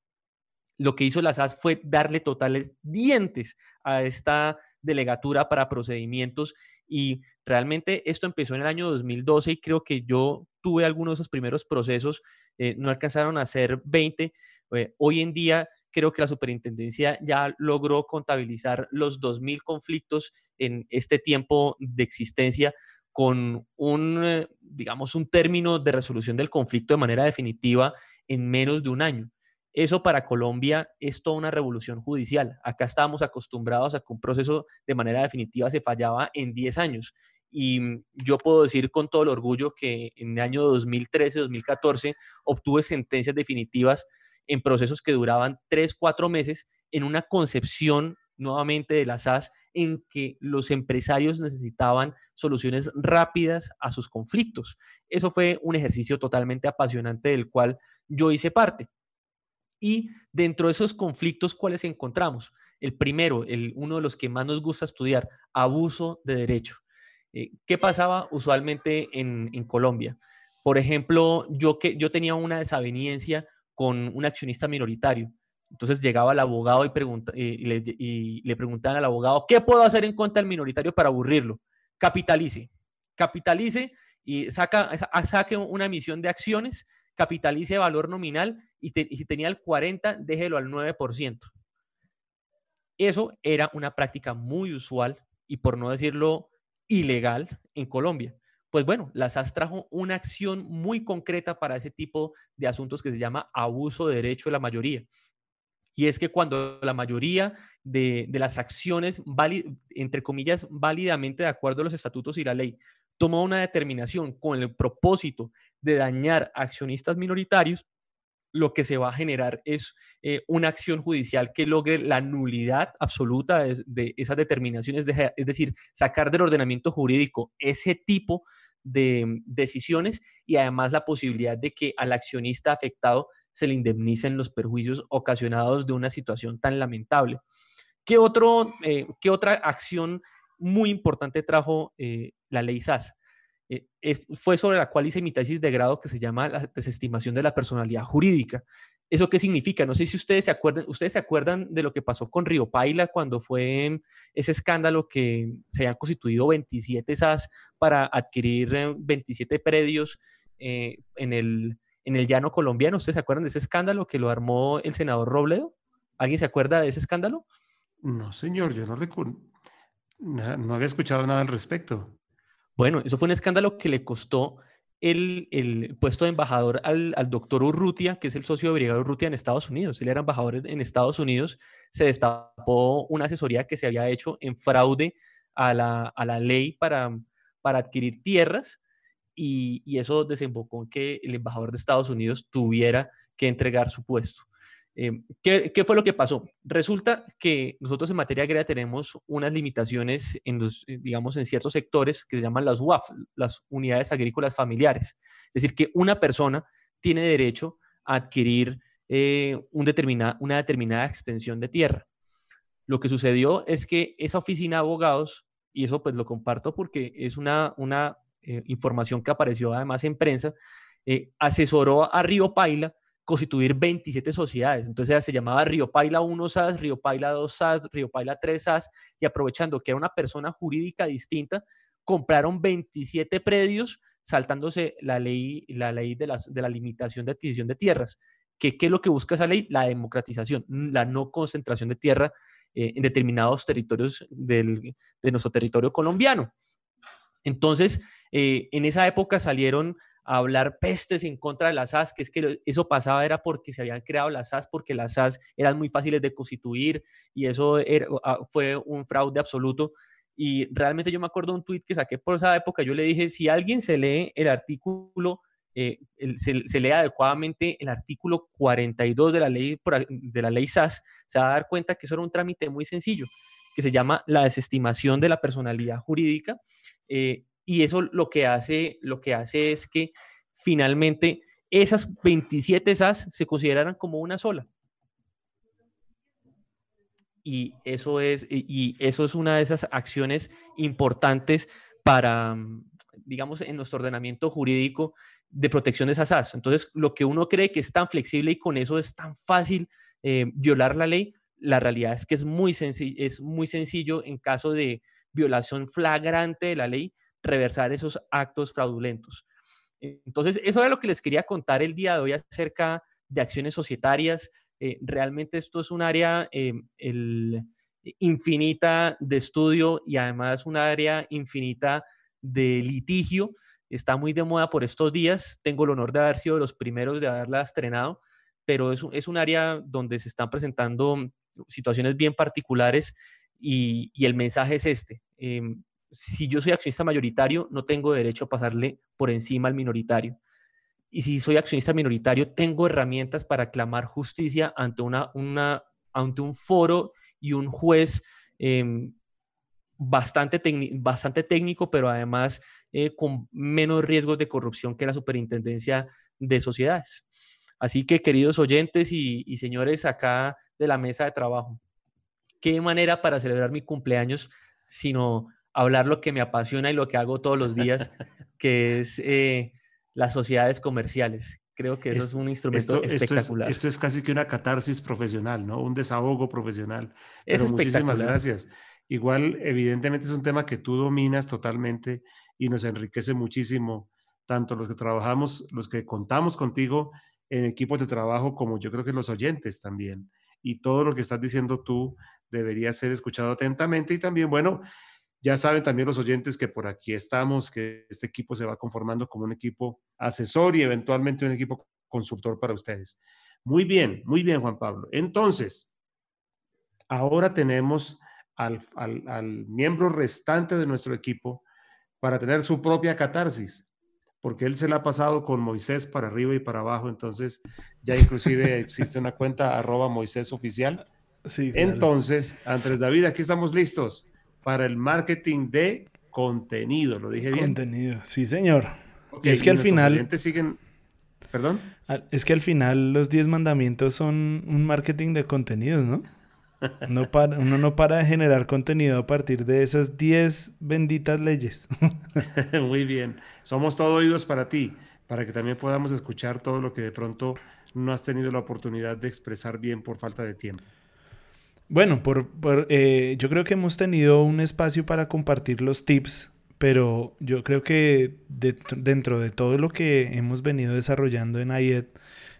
lo que hizo la SAS fue darle totales dientes a esta delegatura para procedimientos y realmente esto empezó en el año 2012 y creo que yo tuve algunos de esos primeros procesos, eh, no alcanzaron a ser 20. Eh, hoy en día creo que la superintendencia ya logró contabilizar los 2.000 conflictos en este tiempo de existencia con un, eh, digamos, un término de resolución del conflicto de manera definitiva en menos de un año. Eso para Colombia es toda una revolución judicial. Acá estábamos acostumbrados a que un proceso de manera definitiva se fallaba en 10 años. Y mm, yo puedo decir con todo el orgullo que en el año 2013-2014 obtuve sentencias definitivas en procesos que duraban 3, 4 meses en una concepción nuevamente de la SAS en que los empresarios necesitaban soluciones rápidas a sus conflictos. Eso fue un ejercicio totalmente apasionante del cual yo hice parte. Y dentro de esos conflictos, ¿cuáles encontramos? El primero, el, uno de los que más nos gusta estudiar, abuso de derecho. Eh, ¿Qué pasaba usualmente en, Colombia? Por ejemplo, yo, que, yo tenía una desaveniencia con un accionista minoritario. Entonces llegaba el abogado y, eh, le, preguntaban al abogado, ¿qué puedo hacer en contra del minoritario para aburrirlo? Capitalice. Capitalice y saque una emisión de acciones capitalice valor nominal y, si tenía el 40, déjelo al 9%. Eso era una práctica muy usual y por no decirlo ilegal en Colombia. Pues bueno, la SAS trajo una acción muy concreta para ese tipo de asuntos que se llama abuso de derecho de la mayoría. Y es que cuando la mayoría de, las acciones, entre comillas, válidamente de acuerdo a los estatutos y la ley, toma una determinación con el propósito de dañar accionistas minoritarios, lo que se va a generar es eh, una acción judicial que logre la nulidad absoluta de, esas determinaciones, es decir, sacar del ordenamiento jurídico ese tipo de decisiones y además la posibilidad de que al accionista afectado se le indemnicen los perjuicios ocasionados de una situación tan lamentable. ¿Qué, otro, eh, ¿qué otra acción muy importante trajo eh, la ley SAS. Eh, fue sobre la cual hice mi tesis de grado que se llama la desestimación de la personalidad jurídica. ¿Eso qué significa? No sé si ustedes se acuerdan, ustedes se acuerdan de lo que pasó con Río Paila cuando fue ese escándalo que se habían constituido 27 SAS para adquirir 27 eh, predios eh, en, el, en el llano colombiano. ¿Ustedes se acuerdan de ese escándalo que lo armó el senador Robledo? ¿Alguien se acuerda de ese escándalo? No, señor, yo no, no había escuchado nada al respecto. Bueno, eso fue un escándalo que le costó el, puesto de embajador al, doctor Urrutia, que es el socio de Brigada Urrutia en Estados Unidos. Él era embajador en Estados Unidos. Se destapó una asesoría que se había hecho en fraude a la, ley para, para adquirir tierras y, y, eso desembocó en que el embajador de Estados Unidos tuviera que entregar su puesto. Em, ¿qué, ¿qué, fue lo que pasó? Resulta que nosotros en materia agraria tenemos unas limitaciones en los, eh, digamos, en ciertos sectores que se llaman las UAF, las unidades agrícolas familiares. Es decir, que una persona tiene derecho a adquirir eh, una determinada extensión de tierra. Lo que sucedió es que esa oficina de abogados, y eso pues lo comparto porque es una, una eh, información que apareció además en prensa, asesoró a Río Paila constituir 27 sociedades. Entonces se llamaba Río Paila 1 SAS, Río Paila 2 SAS, Río Paila 3 SAS, y aprovechando que era una persona jurídica distinta, compraron 27 predios saltándose la ley, la ley de, de la limitación de adquisición de tierras. ¿Qué, ¿Qué es lo que busca esa ley? La democratización, la no concentración de tierra eh, en determinados territorios del, de nuestro territorio colombiano. Entonces, eh, en esa época salieron hablar pestes en contra de las SAS, que es que eso pasaba era porque se habían creado las SAS, porque las SAS eran muy fáciles de constituir y eso ah, fue un fraude absoluto. Y realmente yo me acuerdo de un tuit que saqué por esa época, yo le dije, si alguien se lee el artículo, eh, se, lee adecuadamente el artículo 42 de la, ley, de la ley SAS, se va a dar cuenta que eso era un trámite muy sencillo, que se llama la desestimación de la personalidad jurídica. Eh, y eso lo que hace, lo que hace es que finalmente esas 27 SAS se consideraran como una sola. Y eso es, y eso es una de esas acciones importantes para, digamos, en nuestro ordenamiento jurídico de protección de esas SAS. Entonces, lo que uno cree que es tan flexible y con eso es tan fácil eh, violar la ley, la realidad es que es muy, es muy sencillo en caso de violación flagrante de la ley reversar esos actos fraudulentos. Entonces, eso era lo que les quería contar el día de hoy acerca de acciones societarias. Eh, realmente esto es un área eh, infinita de estudio y además un área infinita de litigio. Está muy de moda por estos días. Tengo el honor de haber sido de los primeros de haberla estrenado, pero es, es un área donde se están presentando situaciones bien particulares y, y el mensaje es este. Em, si yo soy accionista mayoritario, no tengo derecho a pasarle por encima al minoritario. Y si soy accionista minoritario, tengo herramientas para clamar justicia ante, una, ante un foro y un juez em, bastante, bastante técnico, pero además eh, con menos riesgos de corrupción que la superintendencia de sociedades. Así que, queridos oyentes y, y señores acá de la mesa de trabajo, qué manera para celebrar mi cumpleaños, sino hablar lo que me apasiona y lo que hago todos los días, [laughs] que es eh, las sociedades comerciales. Creo que eso es, un instrumento espectacular. Esto es, casi que una catarsis profesional, ¿no? Un desahogo profesional. Pero muchísimas gracias. Igual, evidentemente es un tema que tú dominas totalmente y nos enriquece muchísimo, tanto los que trabajamos, los que contamos contigo en equipos de trabajo, como yo creo que los oyentes también. Y todo lo que estás diciendo tú debería ser escuchado atentamente y también, bueno, ya saben también los oyentes que por aquí estamos, que este equipo se va conformando como un equipo asesor y eventualmente un equipo consultor para ustedes. Muy bien, muy bien, Juan Pablo. Entonces, ahora tenemos al, miembro restante de nuestro equipo para tener su propia catarsis, porque él se la ha pasado con Moisés para arriba y para abajo, entonces ya inclusive existe una cuenta arroba Moisés oficial. Sí, Entonces, Andrés David, aquí estamos listos para el marketing de contenido. ¿Lo dije bien? Contenido, sí, señor. es que al final. siguen. ¿Perdón? Es que al final los 10 mandamientos son un marketing de contenidos, ¿no? [laughs] No para, uno no para de generar contenido a partir de esas 10 benditas leyes. [laughs] Muy bien. Somos todo oídos para ti, para que también podamos escuchar todo lo que de pronto no has tenido la oportunidad de expresar bien por falta de tiempo? Bueno, por, eh, yo creo que hemos tenido un espacio para compartir los tips, pero yo creo que dentro de todo lo que hemos venido desarrollando en IED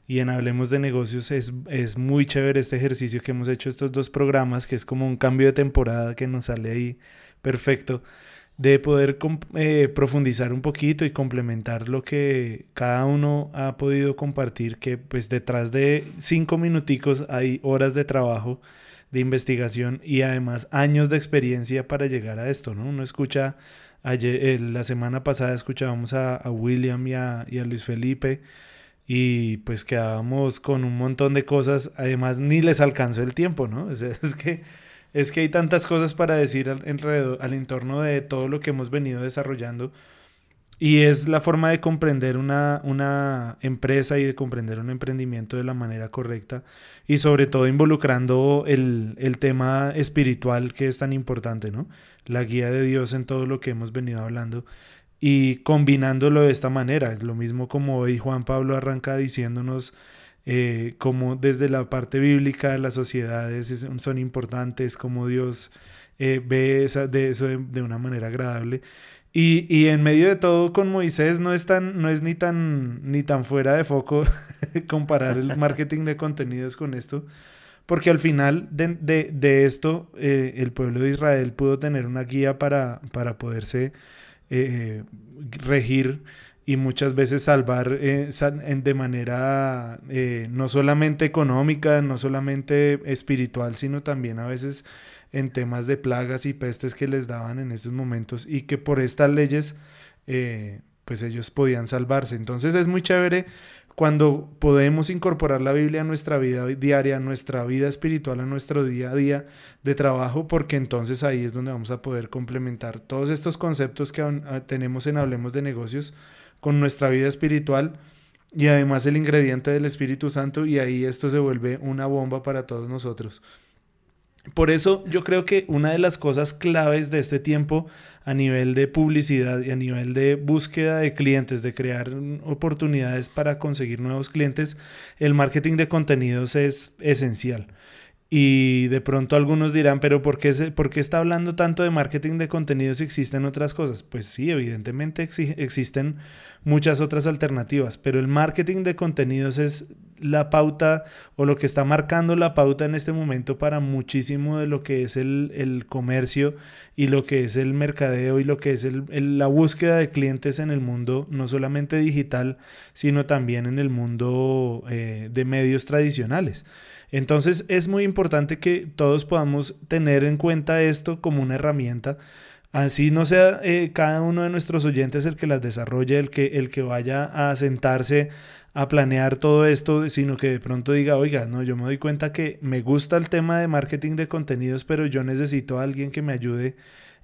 y en Hablemos de Negocios es, es muy chévere este ejercicio que hemos hecho estos dos programas, que es como un cambio de temporada que nos sale ahí perfecto de poder eh, profundizar un poquito y complementar lo que cada uno ha podido compartir, que pues detrás de cinco minuticos hay horas de trabajo, de investigación y además años de experiencia para llegar a esto, ¿no? Uno escucha, ayer, la semana pasada escuchábamos a, William y a, Luis Felipe y pues quedábamos con un montón de cosas, además ni les alcanzó el tiempo, ¿no? [laughs] es que es que hay tantas cosas para decir al, al entorno de todo lo que hemos venido desarrollando y es la forma de comprender una, una empresa y de comprender un emprendimiento de la manera correcta y sobre todo involucrando el, el, tema espiritual que es tan importante, ¿no? La guía de Dios en todo lo que hemos venido hablando y combinándolo de esta manera, lo mismo como hoy Juan Pablo arranca diciéndonos eh, como desde la parte bíblica las sociedades son importantes, como Dios eh, ve esa, de eso de, una manera agradable. Y, y, en medio de todo con Moisés no es, tan, no es ni, tan, ni tan fuera de foco [laughs] comparar el marketing de contenidos con esto, porque al final de, de, esto eh, el pueblo de Israel pudo tener una guía para, para poderse regir y muchas veces salvar eh, de manera eh, no solamente económica, no solamente espiritual, sino también a veces en temas de plagas y pestes que les daban en esos momentos y que por estas leyes eh, pues ellos podían salvarse. Entonces es muy chévere cuando podemos incorporar la Biblia a nuestra vida diaria, a nuestra vida espiritual, a nuestro día a día de trabajo, porque entonces ahí es donde vamos a poder complementar todos estos conceptos que ah, tenemos en Hablemos de Negocios con nuestra vida espiritual y además el ingrediente del Espíritu Santo y ahí esto se vuelve una bomba para todos nosotros. Por eso yo creo que una de las cosas claves de este tiempo a nivel de publicidad y a nivel de búsqueda de clientes, de crear oportunidades para conseguir nuevos clientes, el marketing de contenidos es esencial. Y de pronto algunos dirán, pero ¿por qué, ¿por qué está hablando tanto de marketing de contenidos si existen otras cosas? Pues sí, evidentemente existen muchas otras alternativas, pero el marketing de contenidos es la pauta o lo que está marcando la pauta en este momento para muchísimo de lo que es el, comercio y lo que es el mercadeo y lo que es el, la búsqueda de clientes en el mundo, no solamente digital, sino también en el mundo eh, de medios tradicionales. Entonces es muy importante que todos podamos tener en cuenta esto como una herramienta. Así no sea eh, cada uno de nuestros oyentes el que las desarrolle, el que, el que vaya a sentarse a planear todo esto, sino que de pronto diga, oiga, no, yo me doy cuenta que me gusta el tema de marketing de contenidos, pero yo necesito a alguien que me ayude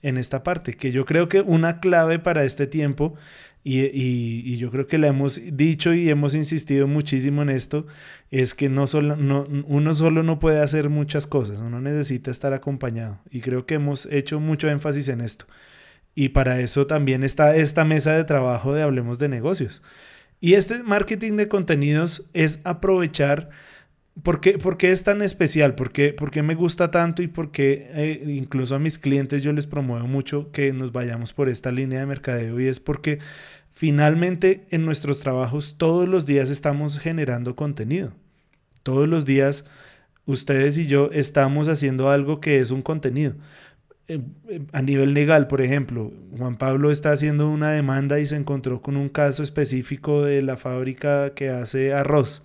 en esta parte, que yo creo que una clave para este tiempo y, yo creo que le hemos dicho y hemos insistido muchísimo en esto, es que no solo, no, uno solo no puede hacer muchas cosas, uno necesita estar acompañado. Y creo que hemos hecho mucho énfasis en esto. Y para eso también está esta mesa de trabajo de Hablemos de Negocios. Y este marketing de contenidos es aprovechar... ¿Por qué, es tan especial? ¿Por qué, me gusta tanto y por qué eh, incluso a mis clientes yo les promuevo mucho que nos vayamos por esta línea de mercadeo? Y es porque finalmente en nuestros trabajos todos los días estamos generando contenido. Todos los días ustedes y yo estamos haciendo algo que es un contenido. Eh, eh, a nivel legal, por ejemplo, Juan Pablo está haciendo una demanda y se encontró con un caso específico de la fábrica que hace arroz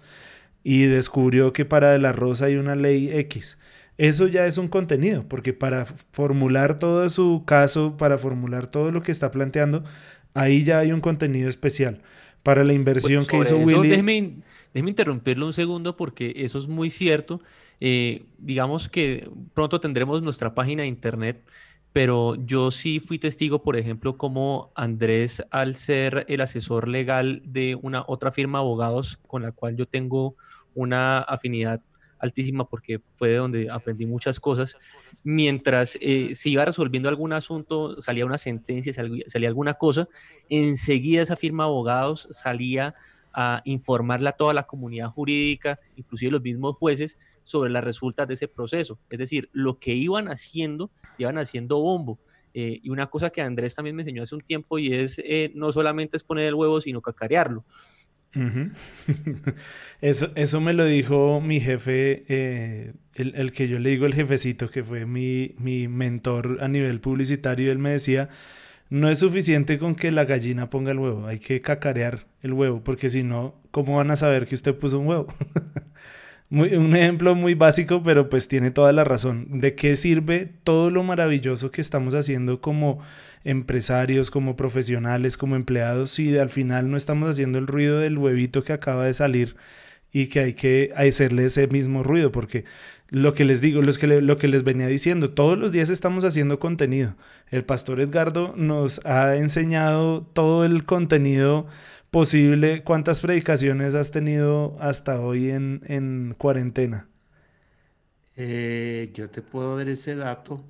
y descubrió que para el arroz hay una ley X. Eso ya es un contenido, porque para formular todo su caso, para formular todo lo que está planteando, Ahí ya hay un contenido especial para la inversión que hizo Willy. Déjeme, déjeme, interrumpirlo un segundo porque eso es muy cierto. Eh, digamos que pronto tendremos nuestra página de internet, pero yo sí fui testigo, por ejemplo, como Andrés, al ser el asesor legal de una otra firma de abogados con la cual yo tengo una afinidad altísima porque fue de donde aprendí muchas cosas. Mientras eh, se iba resolviendo algún asunto, salía una sentencia, salía, alguna cosa, enseguida esa firma de abogados salía a informarle a toda la comunidad jurídica, inclusive los mismos jueces, sobre las resultas de ese proceso. Es decir, lo que iban haciendo, iban haciendo bombo. Eh, y una cosa que Andrés también me enseñó hace un tiempo y es eh, no solamente es poner el huevo, sino cacarearlo. [laughs] eso, eso me lo dijo mi jefe, eh, el, el, que yo le digo el jefecito, que fue mi, mi mentor a nivel publicitario. Él me decía, no es suficiente con que la gallina ponga el huevo, hay que cacarear el huevo, porque si no, ¿cómo van a saber que usted puso un huevo? [laughs] un ejemplo muy básico, pero pues tiene toda la razón. ¿De qué sirve todo lo maravilloso que estamos haciendo como empresarios, como profesionales, como empleados, si al final no estamos haciendo el ruido del huevito que acaba de salir y que hay que hacerle ese mismo ruido? Porque lo que les digo, que lo que les venía diciendo, todos los días estamos haciendo contenido. El pastor Edgardo nos ha enseñado todo el contenido posible. ¿Cuántas predicaciones has tenido hasta hoy en, cuarentena? Eh, yo te puedo dar ese dato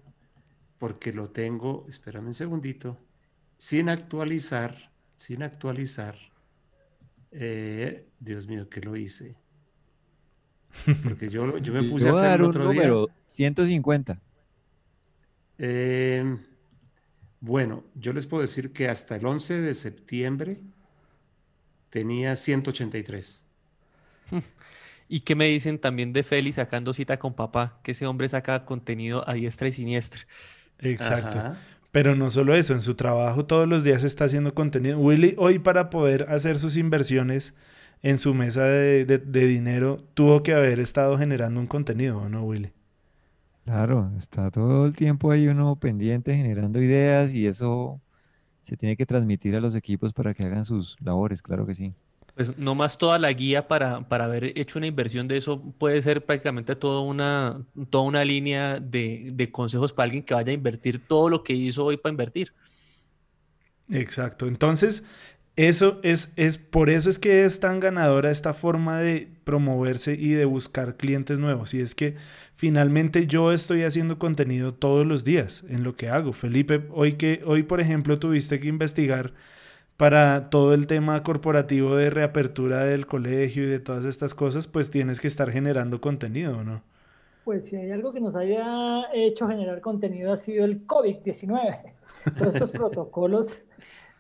porque lo tengo, espérame un segundito, sin actualizar, sin actualizar. Eh, Dios mío, que lo hice. Porque yo, yo me [laughs] puse a hacer otro número, 150. Eh, bueno, yo les puedo decir que hasta el 11 de septiembre tenía 183. [laughs] ¿Y qué me dicen también de Félix sacando cita con papá? Que ese hombre saca contenido a diestra y siniestra. Exacto. Pero no solo eso, en su trabajo todos los días está haciendo contenido. Willy hoy para poder hacer sus inversiones en su mesa de, dinero tuvo que haber estado generando un contenido, ¿no, Willy? Claro, está todo el tiempo ahí uno pendiente generando ideas y eso se tiene que transmitir a los equipos para que hagan sus labores, claro que sí. Pues no más toda la guía para, para haber hecho una inversión de eso puede ser prácticamente toda una, toda una línea de, de consejos para alguien que vaya a invertir todo lo que hizo hoy para invertir. Exacto. Entonces, eso es, es, por eso es que es tan ganadora esta forma de promoverse y de buscar clientes nuevos. Y es que finalmente yo estoy haciendo contenido todos los días en lo que hago. Felipe, hoy que, hoy por ejemplo tuviste que investigar para todo el tema corporativo de reapertura del colegio y de todas estas cosas, pues tienes que estar generando contenido, ¿no? Pues si hay algo que nos haya hecho generar contenido ha sido el COVID-19. [laughs] Todos estos protocolos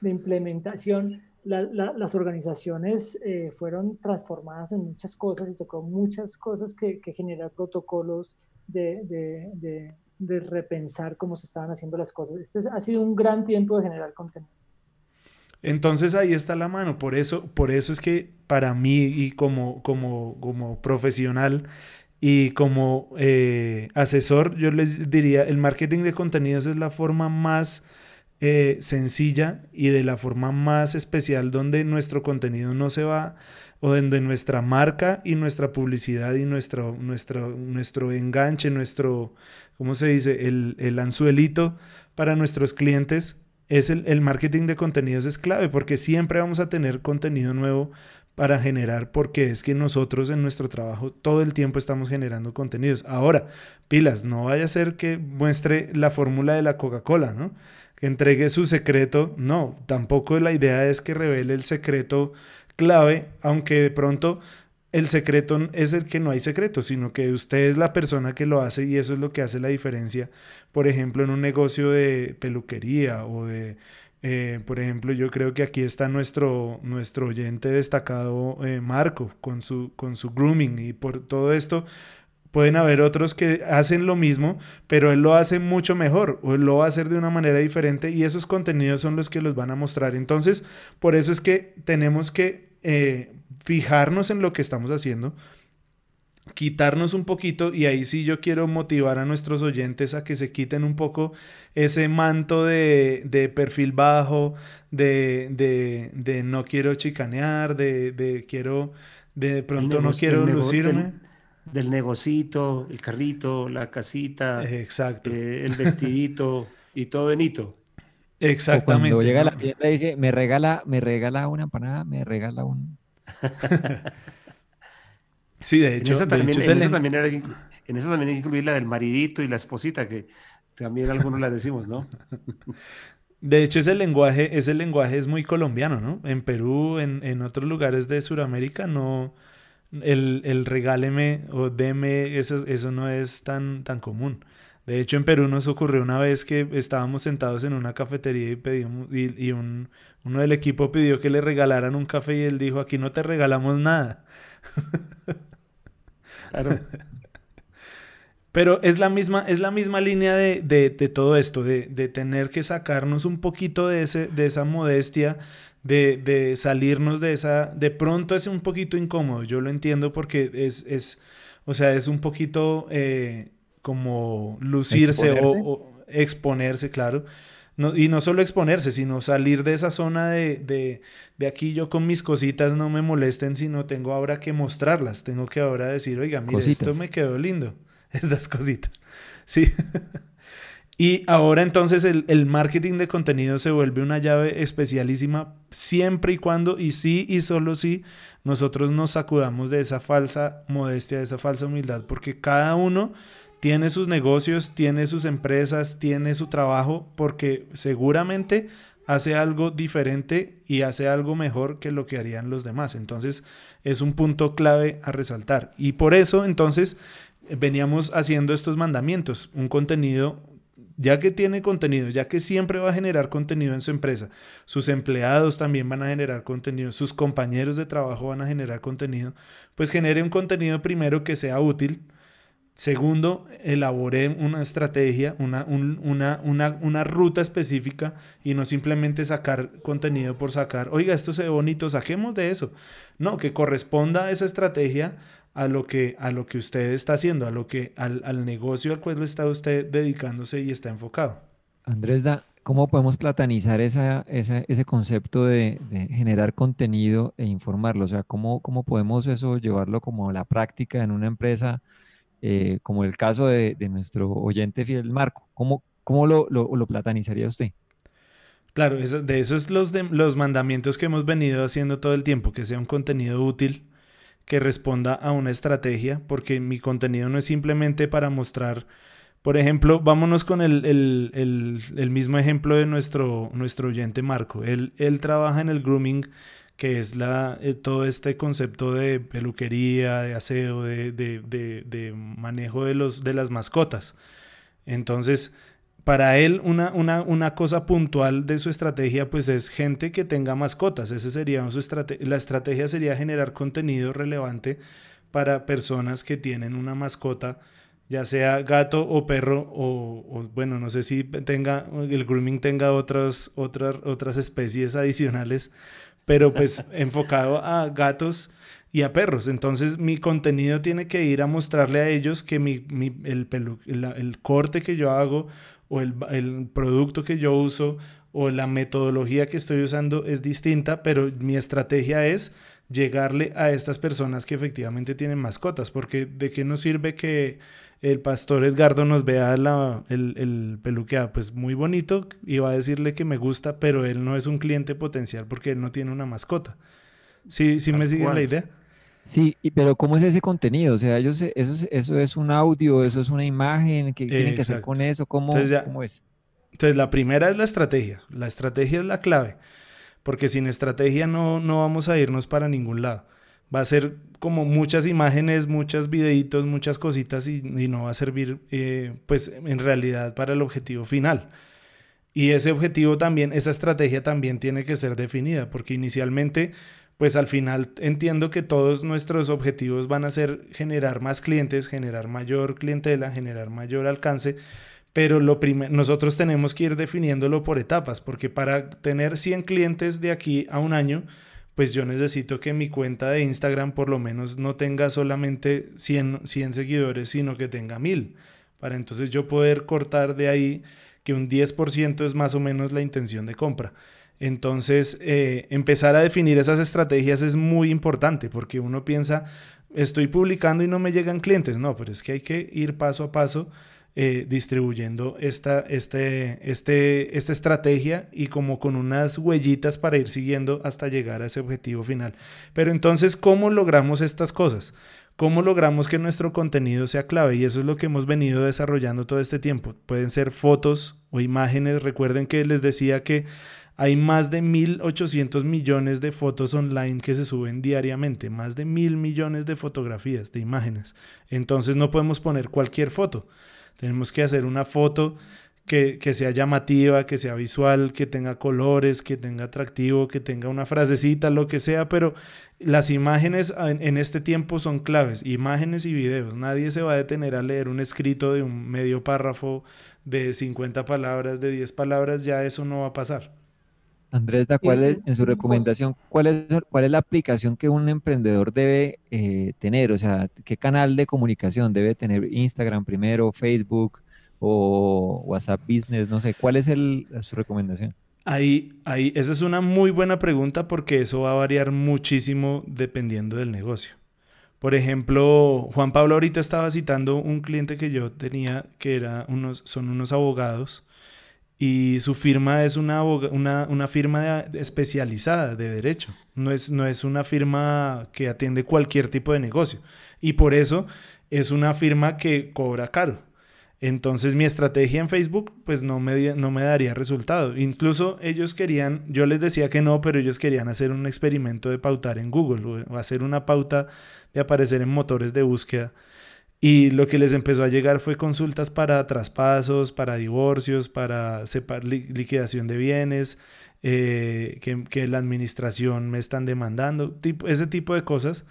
de implementación las organizaciones eh, fueron transformadas en muchas cosas y tocó muchas cosas que, que generar protocolos de, de, repensar cómo se estaban haciendo las cosas. Este ha sido un gran tiempo de generar contenido. Entonces ahí está la mano. Por eso, por eso es que para mí y como, como, como profesional y como eh, asesor, yo les diría, el marketing de contenidos es la forma más eh, sencilla y de la forma más especial donde nuestro contenido no se va o donde nuestra marca y nuestra publicidad y nuestro, nuestro, nuestro enganche, nuestro, ¿cómo se dice? El, el anzuelito para nuestros clientes es el, el marketing de contenidos es clave porque siempre vamos a tener contenido nuevo para generar, porque es que nosotros en nuestro trabajo todo el tiempo estamos generando contenidos. Ahora, pilas, no vaya a ser que muestre la fórmula de la Coca-Cola, ¿no? que entregue su secreto. No, tampoco la idea es que revele el secreto clave, aunque de pronto el secreto es el que no hay secreto, sino que usted es la persona que lo hace y eso es lo que hace la diferencia. Por ejemplo, en un negocio de peluquería o de, eh, por ejemplo, yo creo que aquí está nuestro, nuestro oyente destacado, eh, Marco, con su, con su grooming y por todo esto Pueden haber otros que hacen lo mismo, pero él lo hace mucho mejor o él lo va a hacer de una manera diferente y esos contenidos son los que los van a mostrar. Entonces, por eso es que tenemos que eh, fijarnos en lo que estamos haciendo, quitarnos un poquito y ahí sí yo quiero motivar a nuestros oyentes a que se quiten un poco ese manto de, perfil bajo, de, no quiero chicanear, de, quiero, de pronto no quiero lucirme del negocito, el carrito, la casita, Exacto. Eh, el vestidito y todo benito. Exactamente. cuando llega a la tienda y dice, me regala, me regala una empanada, me regala un... [laughs] sí, de hecho. En esa también, en esa también, era, en esa también hay que incluir la del maridito y la esposita, que también algunos la decimos, ¿no? [laughs] De hecho, ese lenguaje, ese lenguaje es muy colombiano, ¿no? En Perú, en, en otros lugares de Sudamérica, no, el, el regáleme o deme, eso, eso no es tan, tan común. De hecho, en Perú nos ocurrió una vez que estábamos sentados en una cafetería y, pedimos, y, un, uno del equipo pidió que le regalaran un café y él dijo, aquí no te regalamos nada. [laughs] Pero es la misma, es la misma línea de, de, de todo esto, de, de, tener que sacarnos un poquito de, ese, de esa modestia, de, salirnos de esa... De pronto es un poquito incómodo, yo lo entiendo porque es, es o sea, es un poquito... Eh, como lucirse O, exponerse, claro. No, y no solo exponerse, sino salir de esa zona de, de, de, aquí yo con mis cositas no me molesten, sino tengo ahora que mostrarlas. Tengo que ahora decir, oiga, mire, esto me quedó lindo. [laughs] Estas cositas. Sí. [laughs] y ahora entonces el, el, marketing de contenido se vuelve una llave especialísima siempre y cuando, y sí y solo si nosotros nos sacudamos de esa falsa modestia, de esa falsa humildad, porque cada uno tiene sus negocios, tiene sus empresas, tiene su trabajo, porque seguramente hace algo diferente y hace algo mejor que lo que harían los demás. Entonces es un punto clave a resaltar. Y por eso entonces veníamos haciendo estos mandamientos, un contenido, ya que tiene contenido, ya que siempre va a generar contenido en su empresa, sus empleados también van a generar contenido, sus compañeros de trabajo van a generar contenido, pues genere un contenido primero que sea útil, Segundo, elaboré una estrategia, una, una, una, una, ruta específica y no simplemente sacar contenido por sacar, oiga, esto se ve bonito, saquemos de eso. No, que corresponda esa estrategia a lo que, a lo que usted está haciendo, a lo que, al, al negocio al cual está usted dedicándose y está enfocado. Andrés, da, ¿cómo podemos platanizar esa, esa, ese concepto de, de, generar contenido e informarlo? O sea, ¿cómo, ¿cómo podemos eso llevarlo como a la práctica en una empresa? Eh, como el caso de, nuestro oyente fiel Marco. ¿Cómo, cómo lo, lo, platanizaría usted? Claro, eso, de esos los, de, los mandamientos que hemos venido haciendo todo el tiempo, que sea un contenido útil, que responda a una estrategia, porque mi contenido no es simplemente para mostrar, por ejemplo, vámonos con el, el, el, el mismo ejemplo de nuestro, nuestro oyente Marco. Él, él trabaja en el grooming que es la, eh, todo este concepto de peluquería, de aseo, de, de, de, manejo de, los, de las mascotas. Entonces, para él una, una, una, cosa puntual de su estrategia pues es gente que tenga mascotas. Ese sería su la estrategia sería generar contenido relevante para personas que tienen una mascota, ya sea gato o perro o, bueno, no sé si tenga el grooming tenga otras otras otras especies adicionales, pero pues enfocado a gatos y a perros. Entonces mi contenido tiene que ir a mostrarle a ellos que mi, el, el, corte que yo hago o el, el, producto que yo uso o la metodología que estoy usando es distinta, pero mi estrategia es llegarle a estas personas que efectivamente tienen mascotas, porque de qué nos sirve que el pastor Edgardo nos vea la, el, el peluqueado, pues muy bonito, y va a decirle que me gusta, pero él no es un cliente potencial porque él no tiene una mascota. ¿Sí, sí me siguen la idea? Sí, pero ¿cómo es ese contenido? O sea, ellos, eso, eso es un audio, eso es una imagen, ¿qué tienen que hacer con eso? ¿Cómo, ¿Cómo es? Entonces, la primera es la estrategia. La estrategia es la clave, porque sin estrategia no, no vamos a irnos para ningún lado va a ser como muchas imágenes, muchos videitos, muchas cositas y, no va a servir eh, pues en realidad para el objetivo final. Y ese objetivo también, esa estrategia también tiene que ser definida porque inicialmente pues al final entiendo que todos nuestros objetivos van a ser generar más clientes, generar mayor clientela, generar mayor alcance, pero lo nosotros tenemos que ir definiéndolo por etapas, porque para tener 100 clientes de aquí a un año, pues yo necesito que mi cuenta de Instagram por lo menos no tenga solamente 100, 100 seguidores, sino que tenga 1000, para entonces yo poder cortar de ahí que un 10% es más o menos la intención de compra. Entonces, eh, empezar a definir esas estrategias es muy importante porque uno piensa, estoy publicando y no me llegan clientes. No, pero es que hay que ir paso a paso eh, distribuyendo esta, este, este, esta estrategia y como con unas huellitas para ir siguiendo hasta llegar a ese objetivo final. Pero entonces, ¿cómo logramos estas cosas? ¿Cómo logramos que nuestro contenido sea clave? Y eso es lo que hemos venido desarrollando todo este tiempo. Pueden ser fotos o imágenes. Recuerden que les decía que hay más de 1.800 millones de fotos online que se suben diariamente, más de mil millones de fotografías, de imágenes. Entonces no podemos poner cualquier foto. Tenemos que hacer una foto que, sea llamativa, que sea visual, que tenga colores, que tenga atractivo, que tenga una frasecita, lo que sea, pero las imágenes en, en, este tiempo son claves, imágenes y videos. Nadie se va a detener a leer un escrito de un medio párrafo de 50 palabras, de 10 palabras, ya eso no va a pasar. Andrés, ¿cuál es, en su recomendación, cuál es, cuál es la aplicación que un emprendedor debe eh, tener? O sea, ¿qué canal de comunicación debe tener? Instagram primero, Facebook o WhatsApp Business, no sé, ¿cuál es el, su recomendación? Ahí, ahí, esa es una muy buena pregunta porque eso va a variar muchísimo dependiendo del negocio. Por ejemplo, Juan Pablo ahorita estaba citando un cliente que yo tenía que era unos, son unos abogados y su firma es una, una, firma especializada de derecho, no es, no es una firma que atiende cualquier tipo de negocio y por eso es una firma que cobra caro. Entonces mi estrategia en Facebook pues no me, no me daría resultado. Incluso ellos querían, yo les decía que no, pero ellos querían hacer un experimento de pautar en Google o hacer una pauta de aparecer en motores de búsqueda y lo que les empezó a llegar fue consultas para traspasos, para divorcios, para liquidación de bienes, eh, que, la administración me están demandando, ese tipo de cosas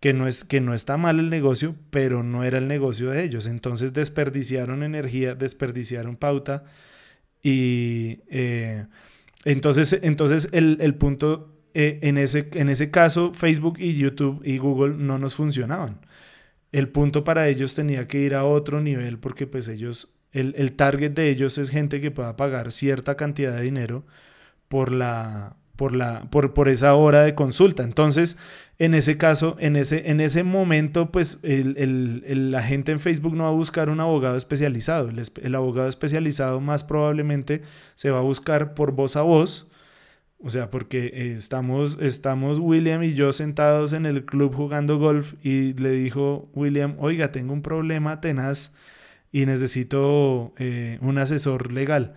que no, es, que no está mal el negocio, pero no era el negocio de ellos. Entonces desperdiciaron energía, desperdiciaron pauta y eh, entonces, entonces el, el punto, eh, en, ese, en ese caso Facebook y YouTube y Google no nos funcionaban el punto para ellos tenía que ir a otro nivel porque pues ellos, el, target de ellos es gente que pueda pagar cierta cantidad de dinero por la, por la, por, por esa hora de consulta. Entonces, en ese caso, en ese, en ese momento, pues el, la gente en Facebook no va a buscar un abogado especializado. El, el abogado especializado más probablemente se va a buscar por voz a voz o sea, porque eh, estamos, estamos William y yo sentados en el club jugando golf y le dijo William, oiga, tengo un problema tenaz y necesito eh, un asesor legal.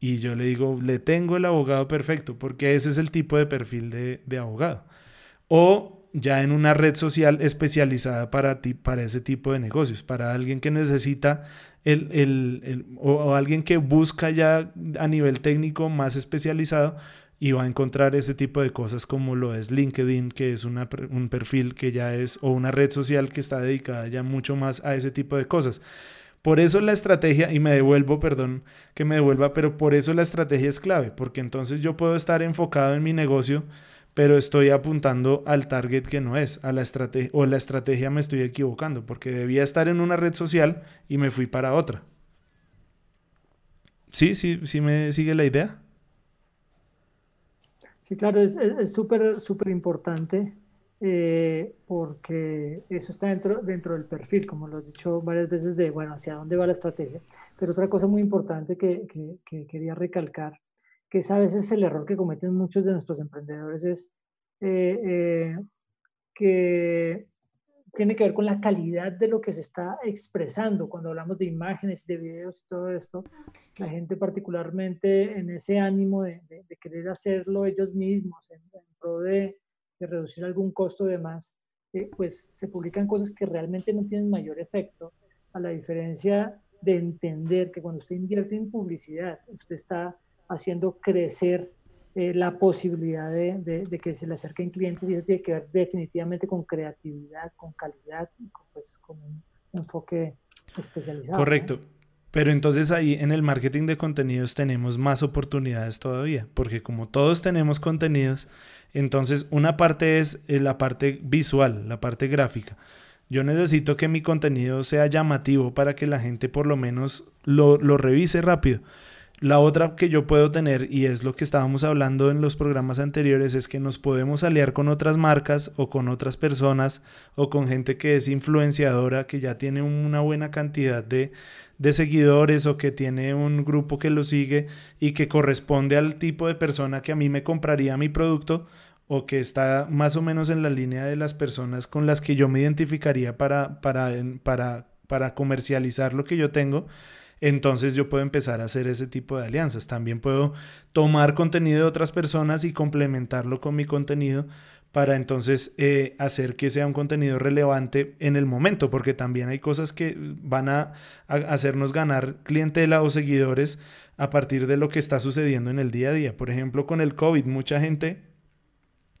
Y yo le digo, le tengo el abogado perfecto, porque ese es el tipo de perfil de, abogado. O ya en una red social especializada para, ti, para ese tipo de negocios, para alguien que necesita el, el, o alguien que busca ya a nivel técnico más especializado y va a encontrar ese tipo de cosas como lo es LinkedIn, que es una, un perfil que ya es, o una red social que está dedicada ya mucho más a ese tipo de cosas. Por eso la estrategia, y me devuelvo, perdón que me devuelva, pero por eso la estrategia es clave, porque entonces yo puedo estar enfocado en mi negocio, pero estoy apuntando al target que no es, a la estrategia, o la estrategia me estoy equivocando, porque debía estar en una red social y me fui para otra. ¿Sí? ¿Sí, sí me sigue la idea? Sí, claro, es súper, súper importante eh, porque eso está dentro, dentro del perfil, como lo has dicho varias veces, de, bueno, hacia dónde va la estrategia. Pero otra cosa muy importante que, que, quería recalcar, que es a veces el error que cometen muchos de nuestros emprendedores, es eh, eh, que tiene que ver con la calidad de lo que se está expresando. Cuando hablamos de imágenes, de videos y todo esto, la gente particularmente en ese ánimo de, querer hacerlo ellos mismos, en, pro de, reducir algún costo de más, eh, pues se publican cosas que realmente no tienen mayor efecto, a la diferencia de entender que cuando usted invierte en publicidad, usted está haciendo crecer eh, la posibilidad de, de, que se le acerquen clientes y eso tiene que ver definitivamente con creatividad, con calidad y con, pues, con un enfoque especializado. Correcto. Pero entonces ahí en el marketing de contenidos tenemos más oportunidades todavía, porque como todos tenemos contenidos, entonces una parte es eh, la parte visual, la parte gráfica. Yo necesito que mi contenido sea llamativo para que la gente por lo menos lo, lo revise rápido. La otra que yo puedo tener, y es lo que estábamos hablando en los programas anteriores, es que nos podemos aliar con otras marcas o con otras personas o con gente que es influenciadora, que ya tiene una buena cantidad de, de seguidores o que tiene un grupo que lo sigue y que corresponde al tipo de persona que a mí me compraría mi producto o que está más o menos en la línea de las personas con las que yo me identificaría para, para, para, para comercializar lo que yo tengo entonces yo puedo empezar a hacer ese tipo de alianzas. También puedo tomar contenido de otras personas y complementarlo con mi contenido para entonces eh, hacer que sea un contenido relevante en el momento, porque también hay cosas que van a, hacernos ganar clientela o seguidores a partir de lo que está sucediendo en el día a día. Por ejemplo, con el COVID, mucha gente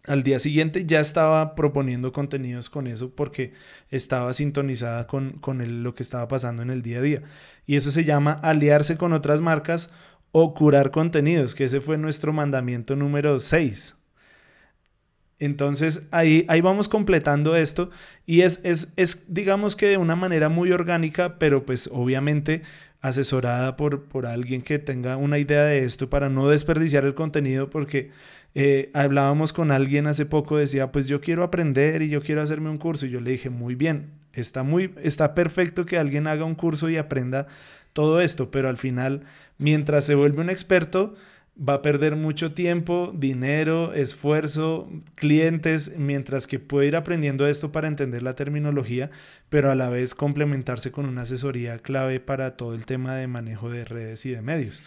al día siguiente ya estaba proponiendo contenidos con eso porque estaba sintonizada con, con lo que estaba pasando en el día a día. Y eso se llama aliarse con otras marcas o curar contenidos, que ese fue nuestro mandamiento número 6. Entonces ahí, ahí vamos completando esto y es, es, es, digamos que de una manera muy orgánica, pero pues obviamente asesorada por, por alguien que tenga una idea de esto para no desperdiciar el contenido porque eh, hablábamos con alguien hace poco, decía, pues yo quiero aprender y yo quiero hacerme un curso y yo le dije, muy bien, está, muy, está perfecto que alguien haga un curso y aprenda todo esto, pero al final, mientras se vuelve un experto, va a perder mucho tiempo, dinero, esfuerzo, clientes, mientras que puede ir aprendiendo esto para entender la terminología, pero a la vez complementarse con una asesoría clave para todo el tema de manejo de redes y de medios.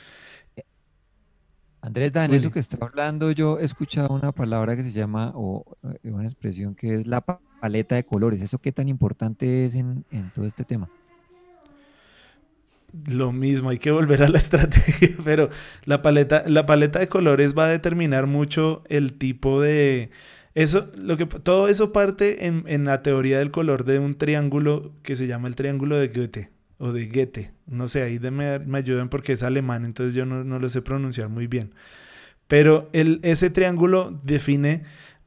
Andrés, en eso que está hablando, yo he escuchado una palabra que se llama, o eh, una expresión que es la paleta de colores. ¿Eso qué tan importante es en, en todo este tema? Lo mismo, hay que volver a la [laughs] estrategia, pero la paleta, la paleta de colores va a determinar mucho el tipo de... Eso, lo que, todo eso parte en, en la teoría del color de un triángulo que se llama el triángulo de Goethe o de Goethe. No sé, ahí me, me ayuden porque es alemán, entonces yo no, no, lo sé pronunciar muy bien. Pero el, ese triángulo define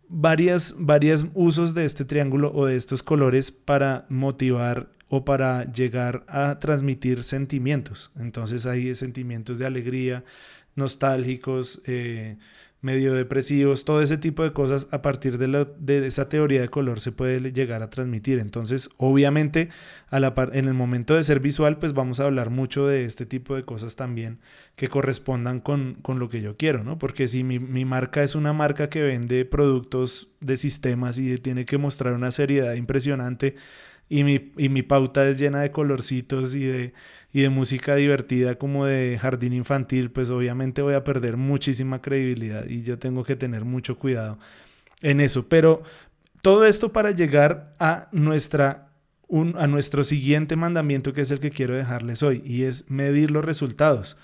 varias, varios usos de este triángulo o de estos colores para motivar o para llegar a transmitir sentimientos. Entonces hay sentimientos de alegría, nostálgicos, eh, medio depresivos, todo ese tipo de cosas a partir de, de, esa teoría de color se puede llegar a transmitir. Entonces, obviamente, la en el momento de ser visual, pues vamos a hablar mucho de este tipo de cosas también que correspondan con, con lo que yo quiero, ¿no? Porque si mi, mi, marca es una marca que vende productos de sistemas y tiene que mostrar una seriedad impresionante, y mi, y mi pauta es llena de colorcitos y de, y de música divertida como de jardín infantil, pues obviamente voy a perder muchísima credibilidad y yo tengo que tener mucho cuidado en eso. Pero todo esto para llegar a nuestra un, a nuestro siguiente mandamiento que es el que quiero dejarles hoy y es medir los resultados.